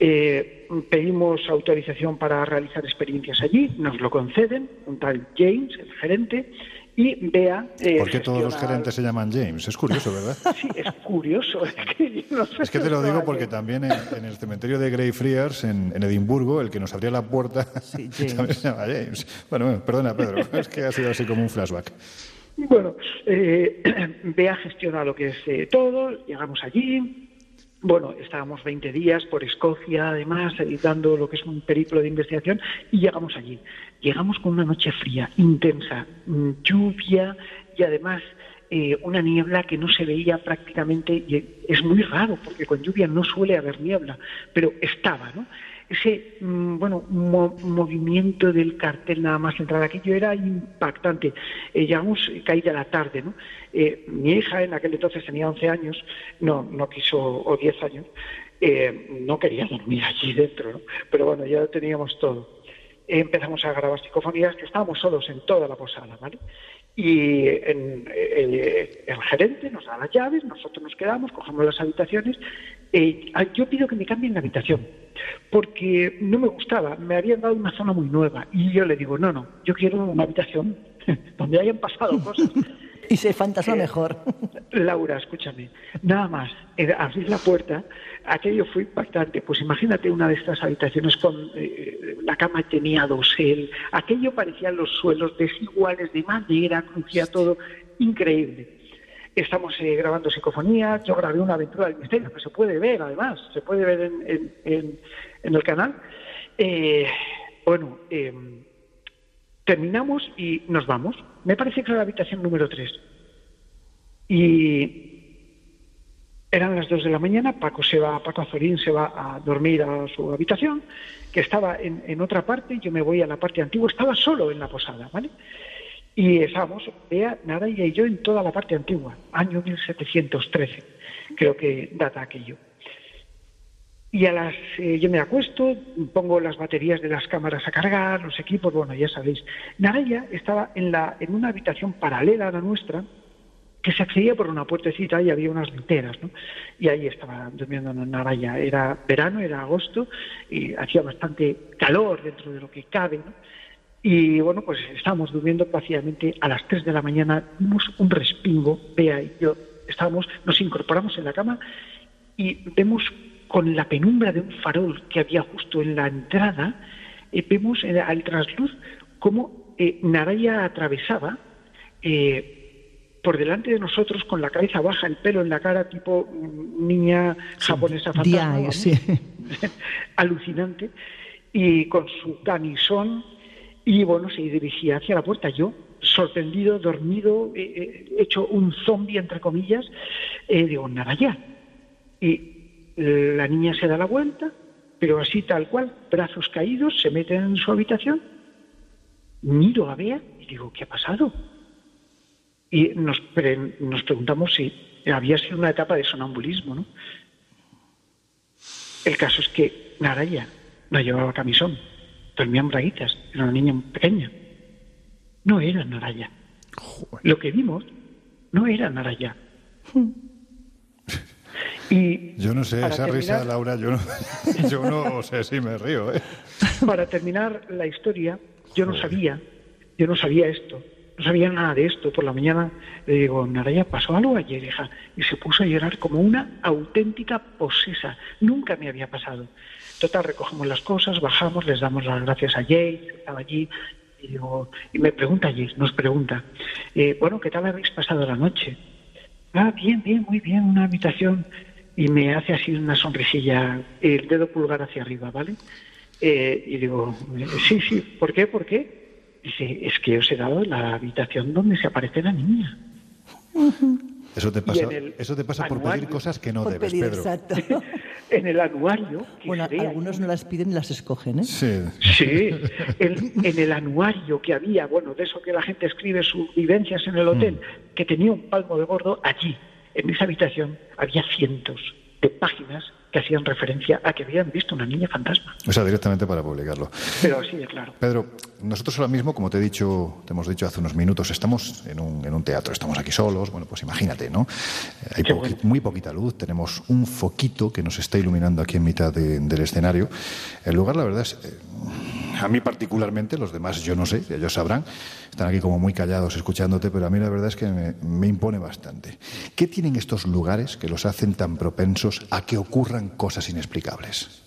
Eh, pedimos autorización para realizar experiencias allí, nos lo conceden, un tal James, el gerente, y Bea. Eh, ¿Por qué todos los gerentes se llaman James? Es curioso, ¿verdad? Sí, es curioso. Es que, te lo digo porque también en, el cementerio de Greyfriars, en, en, Edimburgo, el que nos abría la puerta también se llama James. Bueno, perdona, Pedro, es que ha sido así como un flashback. Bueno, eh, Bea gestiona lo que es eh, todo, llegamos allí, bueno, estábamos 20 días por Escocia, además, dando lo que es un periplo de investigación, y llegamos allí. Llegamos con una noche fría, intensa, mm, lluvia y además eh, una niebla que no se veía prácticamente, y es muy raro porque con lluvia no suele haber niebla, pero estaba, ¿no? Ese mm, bueno movimiento del cartel nada más entrar aquello era impactante. Eh, llegamos caída la tarde no eh, mi hija en aquel entonces tenía 11 años no no quiso o 10 años eh, no quería dormir allí dentro ¿no? pero bueno ya teníamos todo. Empezamos a grabar psicofonías que estábamos solos en toda la posada vale y el, gerente nos da las llaves, nosotros nos quedamos, cogemos las habitaciones. Eh, yo pido que me cambien la habitación, porque no me gustaba, me habían dado una zona muy nueva. Y yo le digo, no, no, yo quiero una habitación donde hayan pasado cosas. y se fantasma eh, mejor. Laura, escúchame, nada más abrir la puerta, aquello fue impactante. Pues imagínate una de estas habitaciones con eh, la cama tenía dosel, aquello parecían los suelos desiguales de madera, crucía todo, increíble. Estamos eh, grabando psicofonías, yo grabé una aventura del misterio que se puede ver además, se puede ver en, el canal. Eh, bueno, eh, terminamos y nos vamos. Me parece que era la habitación número 3. Y eran las 2 de la mañana, Paco se va, Paco Azorín se va a dormir a su habitación, que estaba en, en otra parte, yo me voy a la parte antigua, estaba solo en la posada, ¿vale? Y estábamos, Bea, Naraya y yo en toda la parte antigua, año 1713, creo que data aquello. Y a las, eh, yo me acuesto, pongo las baterías de las cámaras a cargar, los equipos, bueno, ya sabéis. Naraya estaba en, la, en una habitación paralela a la nuestra, que se accedía por una puertecita y había unas literas, ¿no? Y ahí estaba durmiendo Naraya. Era verano, era agosto, y hacía bastante calor dentro de lo que cabe, ¿no? Y bueno, pues estábamos durmiendo plácidamente a las 3 de la mañana, un respingo, Bea y yo estábamos, nos incorporamos en la cama y vemos con la penumbra de un farol que había justo en la entrada, eh, vemos eh, al trasluz cómo eh, Naraya atravesaba por delante de nosotros con la cabeza baja, el pelo en la cara, tipo mm, niña japonesa fantasma, Diay, vamos. sí. alucinante, y con su camisón, y bueno, se dirigía hacia la puerta. Yo, sorprendido, dormido, hecho un zombie, entre comillas, digo, Naraya. Y la niña se da la vuelta, pero así tal cual, brazos caídos, se mete en su habitación, miro a Bea y digo, ¿qué ha pasado? Y nos, pre- nos preguntamos si había sido una etapa de sonambulismo, ¿no? El caso es que Naraya no llevaba camisón, dormía en braguitas, era una niña pequeña. No era Naraya. Lo que vimos no era Naraya. Y Yo no sé, esa risa, Laura, yo no, yo no sé si me río. ¿eh? para terminar la historia, yo no sabía, yo no sabía esto, no sabía nada de esto. Por la mañana le digo, Naraya, ¿pasó algo ayer, hija? Y se puso a llorar como una auténtica posesa. Nunca me había pasado. Total, recogemos las cosas, bajamos, les damos las gracias a Jay, que estaba allí, y, digo, y me pregunta Jay, nos pregunta, eh, bueno, ¿qué tal habéis pasado la noche? Ah, bien, bien, muy bien, una habitación. Y me hace así una sonrisilla, el dedo pulgar hacia arriba, ¿vale? Eh, y digo, eh, sí, sí, ¿por qué? ¿Por qué? Dice, es que os he dado la habitación donde se aparece la niña. Eso te pasa, el eso te pasa por pedir cosas que no Por debes, pedir, Pedro. exacto. En el anuario, que Bueno, algunos no las piden y las escogen, ¿eh? Sí. Sí, el- en el anuario que había, bueno, de eso que la gente escribe sus vivencias en el hotel, Mm. que tenía un palmo de gordo, allí, en esa habitación, había cientos de páginas que hacían referencia a que habían visto una niña fantasma. O sea, directamente para publicarlo. Pero de claro. Pedro, nosotros ahora mismo, como te he dicho, te hemos dicho hace unos minutos, estamos en un, en un teatro, estamos aquí solos, bueno, pues imagínate, ¿no? Eh, Hay Qué poqui- bueno. muy poquita luz, tenemos un foquito que nos está iluminando aquí en mitad de- del escenario. El lugar, la verdad, es, eh, a mí particularmente, los demás yo no sé, ellos sabrán, están aquí como muy callados escuchándote, pero a mí la verdad es que me, me impone bastante. ¿Qué tienen estos lugares que los hacen tan propensos a que cosas inexplicables?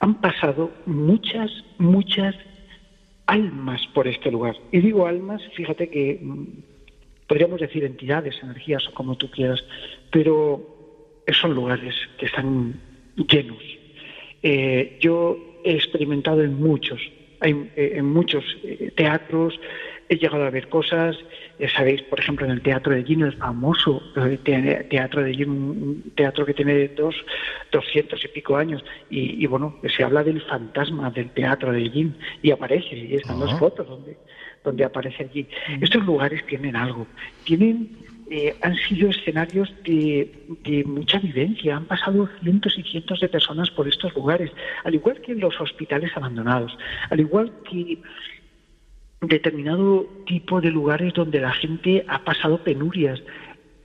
Han pasado muchas, muchas almas por este lugar. Y digo almas, fíjate que mm, podríamos decir entidades, energías o como tú quieras, pero son lugares que están llenos. Eh, yo he experimentado en muchos, hay- eh, en muchos eh, teatros, he llegado a ver cosas, eh, sabéis, por ejemplo, en el Teatro de Gin, el famoso eh, te- Teatro de Gin, un teatro que tiene dos, doscientos y pico años, y, y, bueno, se habla del fantasma del Teatro de Gin, y aparece, y están las Ah. fotos donde, donde aparece allí. Estos lugares tienen algo, tienen eh, han sido escenarios de, de mucha vivencia, han pasado cientos y cientos de personas por estos lugares, al igual que en los hospitales abandonados, al igual que determinado tipo de lugares donde la gente ha pasado penurias.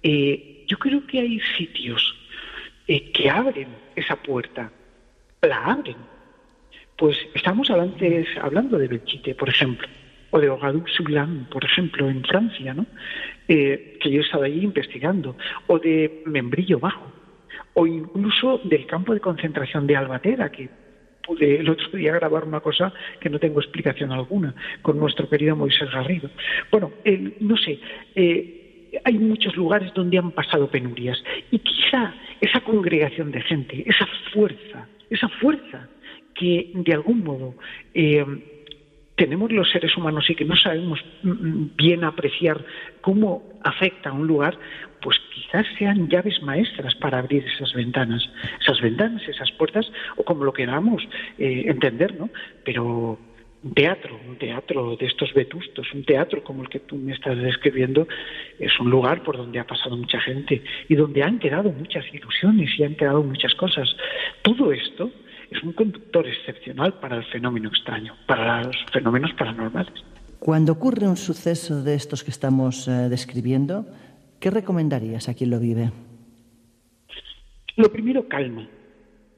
Eh, yo creo que hay sitios eh, que abren esa puerta, la abren. Pues estamos hablando, hablando de Belchite, por ejemplo, o de Ogadoux-sur-Glane, por ejemplo, en Francia, ¿no? Eh, que yo he estado allí investigando, o de Membrillo Bajo, o incluso del campo de concentración de Albatera, que pude el otro día grabar una cosa que no tengo explicación alguna, con nuestro querido Moisés Garrido. Bueno, el- no sé, eh, hay muchos lugares donde han pasado penurias, y quizá esa congregación de gente, esa fuerza, esa fuerza que de algún modo eh, tenemos los seres humanos y que no sabemos mm, mm, bien apreciar cómo afecta a un lugar, pues quizás sean llaves maestras para abrir esas ventanas, esas ventanas, esas puertas, o como lo queramos eh, entender, ¿no? Pero un teatro, un teatro de estos vetustos, un teatro como el que tú me estás describiendo, es un lugar por donde ha pasado mucha gente y donde han quedado muchas ilusiones y han quedado muchas cosas. Todo esto es un conductor excepcional para el fenómeno extraño, para los fenómenos paranormales. Cuando ocurre un suceso de estos que estamos eh, describiendo, ¿qué recomendarías a quien lo vive? Lo primero, calma.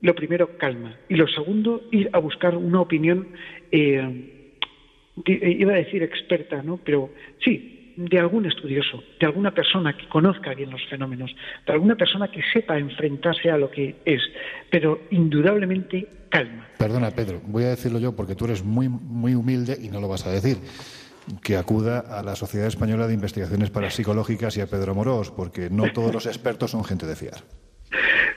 Lo primero, calma. Y lo segundo, ir a buscar una opinión, eh, iba a decir experta, ¿no? Pero sí, de algún estudioso, de alguna persona que conozca bien los fenómenos, de alguna persona que sepa enfrentarse a lo que es, pero indudablemente calma. Perdona, Pedro, voy a decirlo yo porque tú eres muy, muy humilde y no lo vas a decir que acuda a la Sociedad Española de Investigaciones Parapsicológicas y a Pedro Morós, porque no todos los expertos son gente de fiar.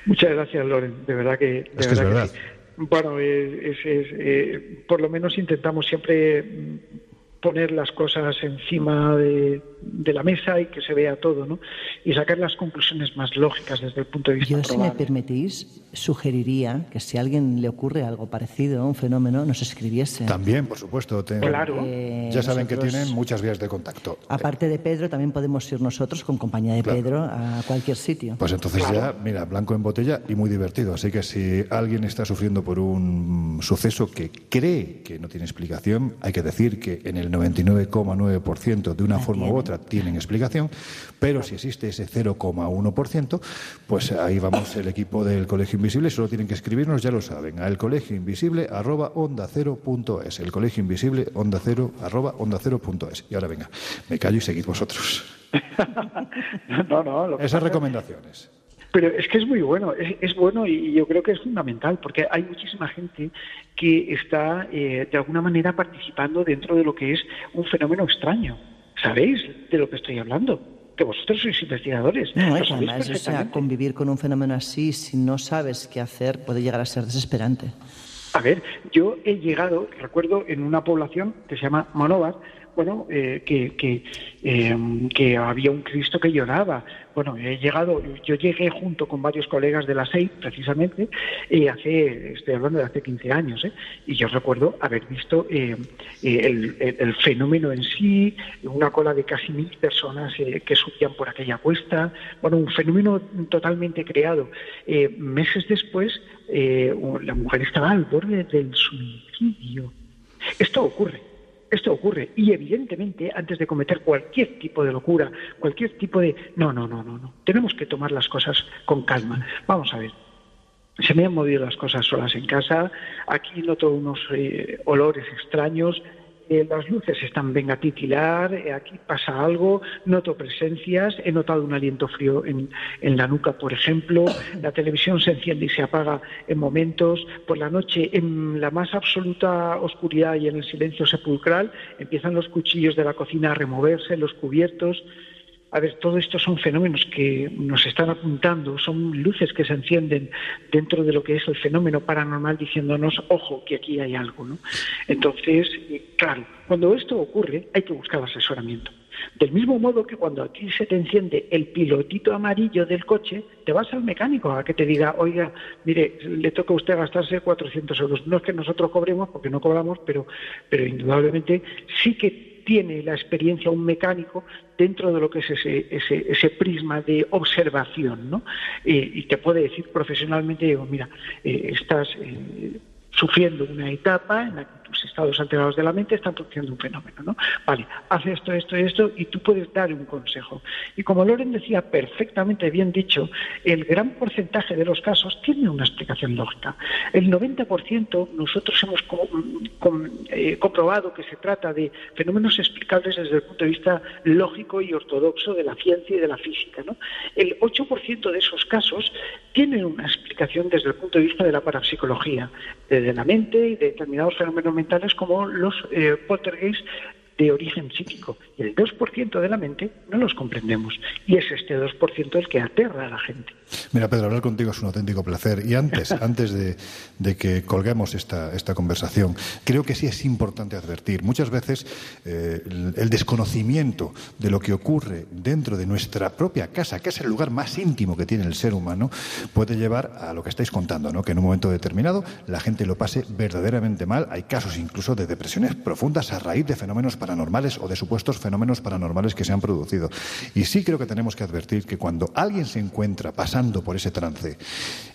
Muchas gracias, Loren. De verdad que. De es que es verdad. Bueno, es, eh, por lo menos intentamos siempre poner las cosas encima de, la mesa y que se vea todo, ¿no? Y sacar las conclusiones más lógicas desde el punto de vista Yo, si me permitís, sugeriría que si a alguien le ocurre algo parecido, un fenómeno, nos escribiese. También, por supuesto. Claro. Eh, ya saben que tienen muchas vías de contacto. Aparte de Pedro, también podemos ir nosotros con compañía de Pedro a cualquier sitio. Pues entonces ya, mira, blanco en botella y muy divertido. Así que si alguien está sufriendo por un suceso que cree que no tiene explicación, hay que decir que en el 99,9% de una forma u otra tienen explicación, pero si existe ese 0,1%, pues ahí vamos el equipo del Colegio Invisible, solo tienen que escribirnos, ya lo saben, a el colegio invisible arroba onda cero punto es, el colegio invisible onda cero arroba onda cero punto es. Y ahora venga, me callo y seguid vosotros. no, no, Esas recomendaciones. Pero es que es muy bueno, es, bueno y yo creo que es fundamental, porque hay muchísima gente que está eh, de alguna manera participando dentro de lo que es un fenómeno extraño. ¿Sabéis de lo que estoy hablando? Que vosotros sois investigadores. No, es además, o sea, convivir con un fenómeno así, si no sabes qué hacer, puede llegar a ser desesperante. A ver, yo he llegado, recuerdo, en una población que se llama Monóvar, bueno, eh, que, em, que, había un Cristo que lloraba. Bueno, he llegado, yo llegué junto con varios colegas de la SEI, precisamente, y hace, estoy hablando de hace 15 años, ¿eh? y yo recuerdo haber visto eh, el, el, fenómeno en sí, una cola de casi mil personas eh, que subían por aquella cuesta, bueno, un fenómeno totalmente creado. meses después, la mujer estaba al borde del suicidio. Esto ocurre esto ocurre y evidentemente antes de cometer cualquier tipo de locura, cualquier tipo de... No, no, no, no, no. Tenemos que tomar las cosas con calma. Vamos a ver. Se me han movido las cosas solas en casa. Aquí noto unos eh, olores extraños. Eh, las luces están venga a titilar, eh, aquí pasa algo, noto presencias, he notado un aliento frío en, en, la nuca, por ejemplo, la televisión se enciende y se apaga en momentos, por la noche en la más absoluta oscuridad y en el silencio sepulcral empiezan los cuchillos de la cocina a removerse, los cubiertos, a ver, todo esto son fenómenos que nos están apuntando, son luces que se encienden dentro de lo que es el fenómeno paranormal diciéndonos, ojo, que aquí hay algo, ¿no? Entonces, claro, cuando esto ocurre hay que buscar asesoramiento. Del mismo modo que cuando aquí se te enciende el pilotito amarillo del coche, te vas al mecánico a que te diga, oiga, mire, le toca a usted gastarse 400 euros. No es que nosotros cobremos, porque no cobramos, pero, pero indudablemente sí que tiene la experiencia un mecánico dentro de lo que es ese, ese, ese prisma de observación, ¿no? Eh, y te puede decir profesionalmente, digo, mira, eh, estás eh, sufriendo una etapa en la estados alterados de la mente están produciendo un fenómeno, ¿no? Vale, haz esto, esto, esto, y tú puedes dar un consejo. Y como Loren decía perfectamente bien dicho, el gran porcentaje de los casos tiene una explicación lógica. El 90% nosotros hemos eh, comprobado que se trata de fenómenos explicables desde el punto de vista lógico y ortodoxo de la ciencia y de la física. El 8% de esos casos tienen una explicación desde el punto de vista de la parapsicología, de la mente y de determinados fenómenos mentales como los eh, de origen psíquico. Y el 2% de la mente no los comprendemos. Y es este 2% el que aterra a la gente. Mira, Pedro, hablar contigo es un auténtico placer. Y antes, antes de, que colguemos esta, esta conversación, creo que sí es importante advertir. Muchas veces eh, el, desconocimiento de lo que ocurre dentro de nuestra propia casa, que es el lugar más íntimo que tiene el ser humano, puede llevar a lo que estáis contando, ¿no? que en un momento determinado la gente lo pase verdaderamente mal. Hay casos incluso de depresiones profundas a raíz de fenómenos paranormales o de supuestos fenómenos paranormales que se han producido. Y sí creo que tenemos que advertir que cuando alguien se encuentra pasando por ese trance,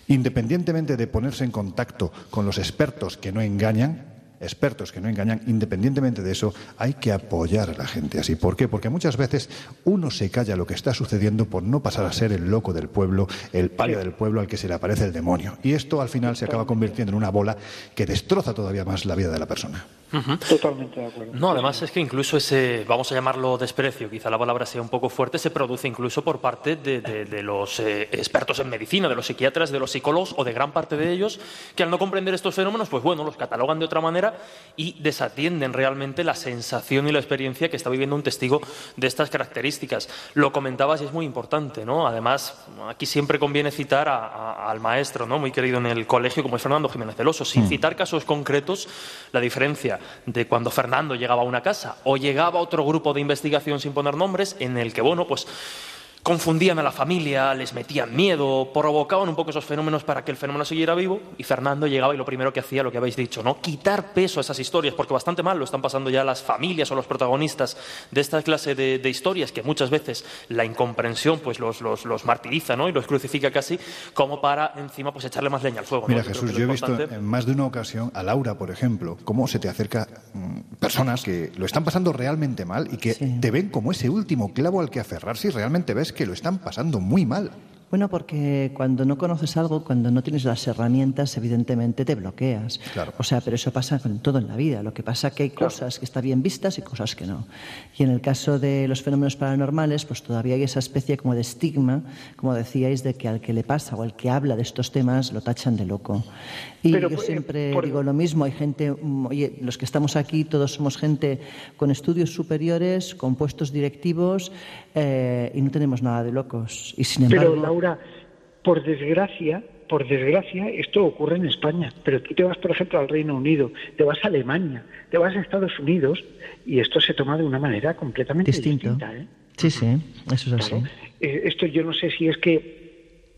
independientemente de ponerse en contacto con los expertos que no engañan, expertos que no engañan, independientemente de eso, hay que apoyar a la gente así. ¿Por qué? Porque muchas veces uno se calla lo que está sucediendo por no pasar a ser el loco del pueblo, el paria del pueblo al que se le aparece el demonio. Y esto al final se acaba convirtiendo en una bola que destroza todavía más la vida de la persona. Totalmente de acuerdo. No, además es que incluso ese, vamos a llamarlo desprecio, quizá la palabra sea un poco fuerte, se produce incluso por parte de, los eh, expertos en medicina, de los psiquiatras, de los psicólogos o de gran parte de ellos, que al no comprender estos fenómenos, pues bueno, los catalogan de otra manera y desatienden realmente la sensación y la experiencia que está viviendo un testigo de estas características. Lo comentabas y es muy importante, ¿no? Además, aquí siempre conviene citar al maestro, ¿no? Muy querido en el colegio, como es Fernando Jiménez Celoso, sin mm. citar casos concretos, la diferencia de cuando Fernando llegaba a una casa o llegaba otro grupo de investigación sin poner nombres en el que, bueno, pues confundían a la familia, les metían miedo, provocaban un poco esos fenómenos para que el fenómeno siguiera vivo y Fernando llegaba y lo primero que hacía, lo que habéis dicho, ¿no? Quitar peso a esas historias, porque bastante mal lo están pasando ya las familias o los protagonistas de esta clase de, historias que muchas veces la incomprensión pues los, los, martiriza, ¿no? Y los crucifica casi como para encima pues echarle más leña al fuego. Mira Jesús, yo he visto en más de una ocasión a Laura, por ejemplo, cómo se te acerca mm, personas que lo están pasando realmente mal y que te ven como ese último clavo al que aferrarse y realmente ves que lo están pasando muy mal. Bueno, porque cuando no conoces algo, cuando no tienes las herramientas, evidentemente te bloqueas. Claro. O sea, pero eso pasa con todo en la vida. Lo que pasa es que hay cosas que están bien vistas y cosas que no. Y en el caso de los fenómenos paranormales, pues todavía hay esa especie como de estigma, como decíais, de que al que le pasa o al que habla de estos temas lo tachan de loco. Y yo siempre digo lo mismo. Hay gente, mm, oye, los que estamos aquí, todos somos gente con estudios superiores, con puestos directivos eh, y no tenemos nada de locos. Y sin embargo por desgracia, por desgracia, esto ocurre en España, pero tú te vas, por ejemplo, al Reino Unido, te vas a Alemania, te vas a Estados Unidos y esto se toma de una manera completamente distinta. ¿eh? Sí, sí, eso es así. Eh, esto yo no sé si es que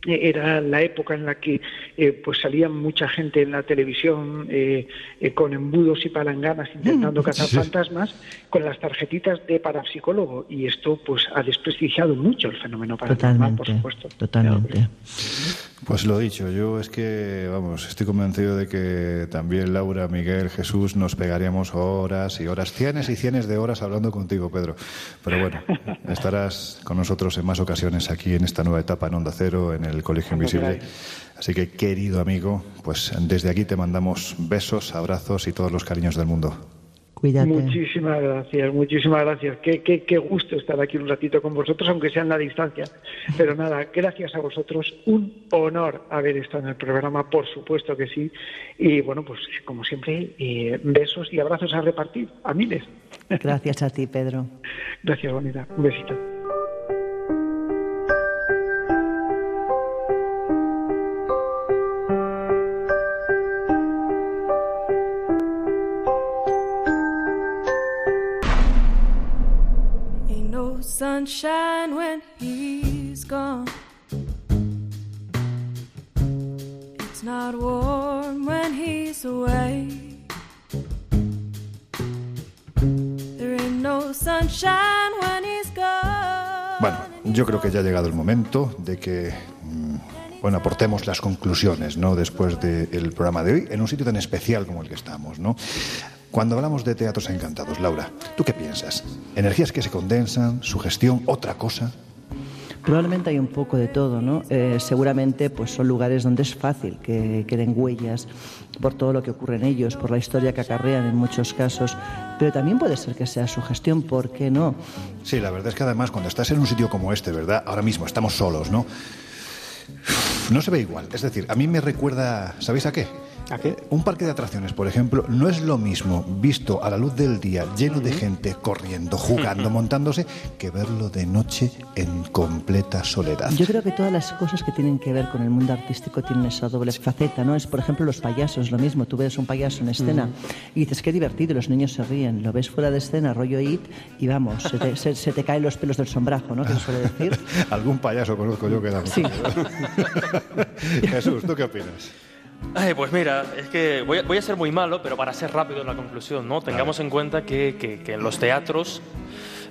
era la época en la que eh, pues salía mucha gente en la televisión eh, eh, con embudos y palanganas intentando mm. cazar fantasmas con las tarjetitas de parapsicólogo. Y esto pues ha desprestigiado mucho el fenómeno paranormal por supuesto. totalmente pues lo dicho, yo es que, vamos, estoy convencido de que también Laura, Miguel, Jesús nos pegaríamos horas y horas, cienes y cienes de horas hablando contigo, Pedro. Pero bueno, estarás con nosotros en más ocasiones aquí en esta nueva etapa en Onda Cero, en el Colegio Invisible. Así que, querido amigo, pues desde aquí te mandamos besos, abrazos y todos los cariños del mundo. Muchísimas gracias, muchísimas gracias. Qué, qué, qué, gusto estar aquí un ratito con vosotros, aunque sea en la distancia. Pero nada, gracias a vosotros. Un honor haber estado en el programa, por supuesto que sí. Y bueno, pues como siempre, eh, besos y abrazos a repartir, a miles. Gracias a ti, Pedro. Gracias, bonita. Un besito. Sunshine when he's gone. It's not warm when he's away. There ain't no sunshine when he's gone. Bueno, yo creo que ya ha llegado el momento de que mm, bueno, aportemos las conclusiones, ¿no? Después del programa de hoy, en un sitio tan especial como el que estamos, ¿no? Cuando hablamos de teatros encantados, Laura, ¿tú qué piensas? ¿Energías que se condensan, sugestión, otra cosa? Probablemente hay un poco de todo, ¿no? Eh, seguramente pues son lugares donde es fácil que queden huellas por todo lo que ocurre en ellos, por la historia que acarrean en muchos casos, pero también puede ser que sea sugestión, ¿por qué no? Sí, la verdad es que además cuando estás en un sitio como este, ¿verdad? Ahora mismo estamos solos, ¿no? No se ve igual. Es decir, a mí me recuerda, ¿sabéis a qué? Un parque de atracciones, por ejemplo, no es lo mismo visto a la luz del día, lleno de gente corriendo, jugando, montándose, que verlo de noche en completa soledad. Yo creo que todas las cosas que tienen que ver con el mundo artístico tienen esa doble faceta, ¿no? Es, por ejemplo, los payasos, lo mismo. Tú ves un payaso en escena y dices, qué divertido, y los niños se ríen. Lo ves fuera de escena, rollo it, y vamos, se te, se- se te caen los pelos del sombrajo, ¿no? Que se suele decir. Algún payaso conozco yo que da Sí. Jesús, ¿tú qué opinas? Ay, pues mira, es que voy a, voy a ser muy malo, pero para ser rápido en la conclusión, ¿no? Tengamos en cuenta que, que- que en los teatros,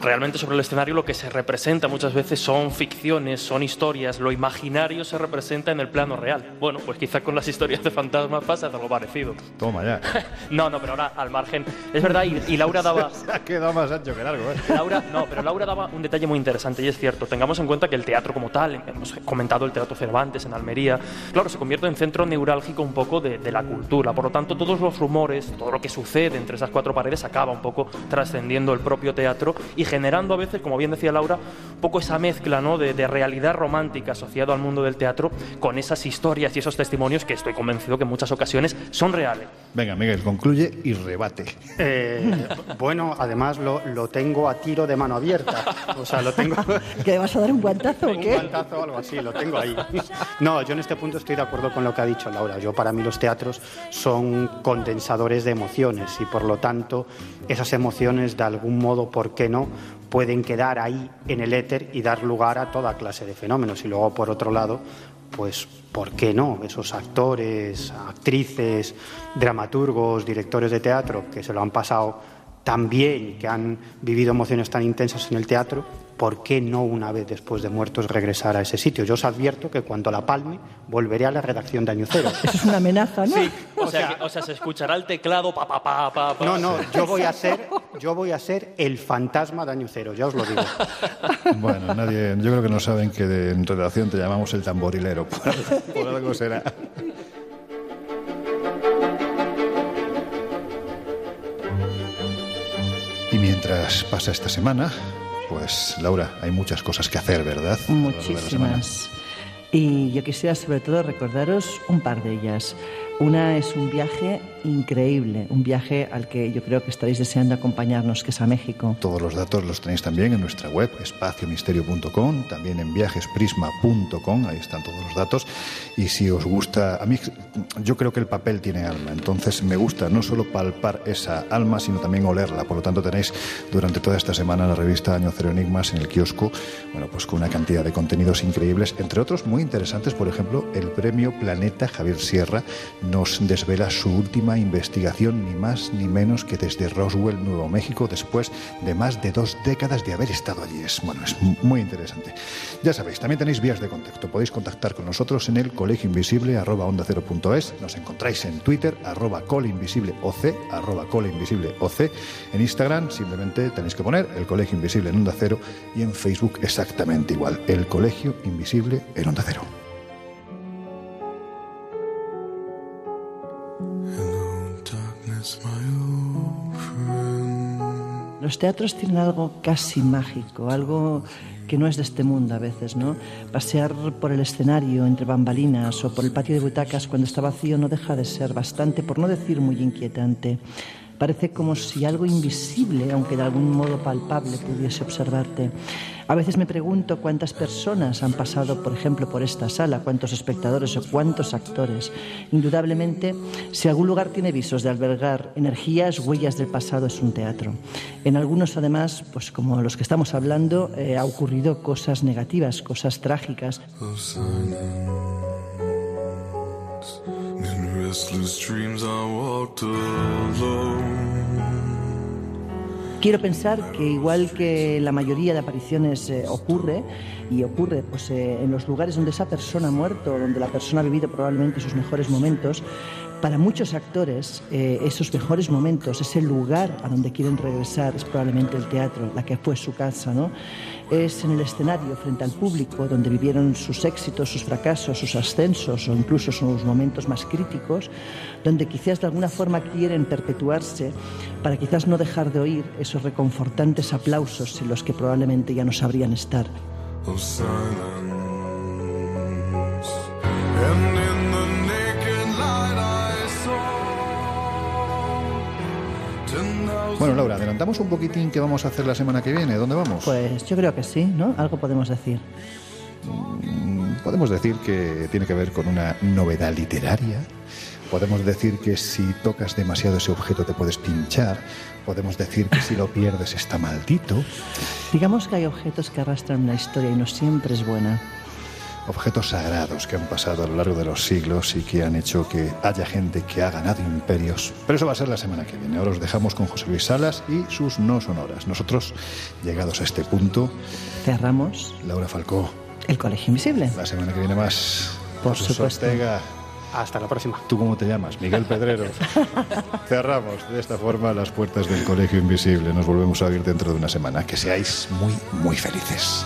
realmente sobre el escenario lo que se representa muchas veces son ficciones, son historias, lo imaginario se representa en el plano real. Bueno, pues quizá con las historias de fantasmas pasa algo parecido. Toma ya. No, no, pero ahora al margen. Es verdad, y, y Laura daba... Se ha quedado más ancho que largo, ¿eh? Laura, no, pero Laura daba un detalle muy interesante y es cierto. Tengamos en cuenta que el teatro como tal, hemos comentado el Teatro Cervantes en Almería, claro, se convierte en centro neurálgico un poco de, de la cultura. Por lo tanto, todos los rumores, todo lo que sucede entre esas cuatro paredes acaba un poco trascendiendo el propio teatro y generando a veces, como bien decía Laura, un poco esa mezcla ¿no? de, de realidad romántica asociado al mundo del teatro con esas historias y esos testimonios que estoy convencido que en muchas ocasiones son reales. Venga, Miguel, concluye y rebate. Eh, bueno, además lo, lo tengo a tiro de mano abierta. O sea, lo tengo. ¿Que le vas a dar un guantazo o Un qué? guantazo o algo así, lo tengo ahí. No, yo en este punto estoy de acuerdo con lo que ha dicho Laura. Yo para mí los teatros son condensadores de emociones y por lo tanto esas emociones de algún modo, ¿por qué no? pueden quedar ahí en el éter y dar lugar a toda clase de fenómenos. Y luego, por otro lado, pues, ¿por qué no? Esos actores, actrices, dramaturgos, directores de teatro que se lo han pasado y que han vivido emociones tan intensas en el teatro, ¿por qué no una vez después de muertos regresar a ese sitio? Yo os advierto que cuando la palme volveré a la redacción de Año Cero. Eso es una amenaza, ¿no? O sea, que- o sea, se escuchará el teclado pa pa pa pa. pa. No, no, yo voy a ser, yo voy a ser el fantasma de Año Cero, ya os lo digo. Bueno, nadie, yo creo que no saben que de- en redacción te llamamos el tamborilero. Por, por algo será. Mientras pasa esta semana, pues Laura, hay muchas cosas que hacer, ¿verdad? Muchísimas. Y yo quisiera sobre todo recordaros un par de ellas. Una es un viaje increíble, un viaje al que yo creo que estaréis deseando acompañarnos, que es a México. Todos los datos los tenéis también en nuestra web, espaciomisterio.com, también en viajesprisma.com, ahí están todos los datos. Y si os gusta, a mí yo creo que el papel tiene alma, entonces me gusta no solo palpar esa alma, sino también olerla. Por lo tanto, tenéis durante toda esta semana la revista Año Cero Enigmas en el kiosco, bueno, pues con una cantidad de contenidos increíbles, entre otros muy interesantes, por ejemplo, el premio Planeta Javier Sierra nos desvela su última investigación, ni más ni menos que desde Roswell, Nuevo México, después de más de dos décadas de haber estado allí. Es, bueno, es muy interesante. Ya sabéis, también tenéis vías de contacto. Podéis contactar con nosotros en el colegio invisible arroba. Nos encontráis en Twitter arroba colinvisibleoc, arroba colinvisibleoc. En Instagram simplemente tenéis que poner el colegio invisible en onda cero y en Facebook exactamente igual, el colegio invisible en onda cero. Los teatros tienen algo casi mágico, algo que no es de este mundo a veces, ¿no? Pasear por el escenario entre bambalinas o por el patio de butacas cuando está vacío no deja de ser bastante, por no decir muy inquietante. Parece como si algo invisible, aunque de algún modo palpable, pudiese observarte. A veces me pregunto cuántas personas han pasado, por ejemplo, por esta sala, cuántos espectadores o cuántos actores. Indudablemente, si algún lugar tiene visos de albergar energías, huellas del pasado, es un teatro. En algunos, además, pues como los que estamos hablando, eh, ha ocurrido cosas negativas, cosas trágicas. Quiero pensar que igual que la mayoría de apariciones eh, ocurre, y ocurre pues, eh, en los lugares donde esa persona ha muerto, donde la persona ha vivido probablemente sus mejores momentos, para muchos actores eh, esos mejores momentos, ese lugar a donde quieren regresar es probablemente el teatro, la que fue su casa, ¿no? Es en el escenario, frente al público, donde vivieron sus éxitos, sus fracasos, sus ascensos o incluso sus momentos más críticos, donde quizás de alguna forma quieren perpetuarse para quizás no dejar de oír esos reconfortantes aplausos en los que probablemente ya no sabrían estar. of silence. Bueno, Laura, adelantamos un poquitín qué vamos a hacer la semana que viene. ¿Dónde vamos? Pues yo creo que sí, ¿no? Algo podemos decir. Mm, Podemos decir que tiene que ver con una novedad literaria. Podemos decir que si tocas demasiado ese objeto te puedes pinchar. Podemos decir que si lo pierdes está maldito. Digamos que hay objetos que arrastran una historia y no siempre es buena. Objetos sagrados que han pasado a lo largo de los siglos y que han hecho que haya gente que ha ganado imperios. Pero eso va a ser la semana que viene. Ahora os dejamos con José Luis Salas y sus no sonoras. Nosotros, llegados a este punto, Cerramos Laura Falcó, el Colegio Invisible. la semana que viene más. Por Jesús supuesto. Ortega. Hasta la próxima. ¿Tú cómo te llamas? Miguel Pedrero. Cerramos de esta forma las puertas del Colegio Invisible. Nos volvemos a oír dentro de una semana. Que seáis muy, muy felices.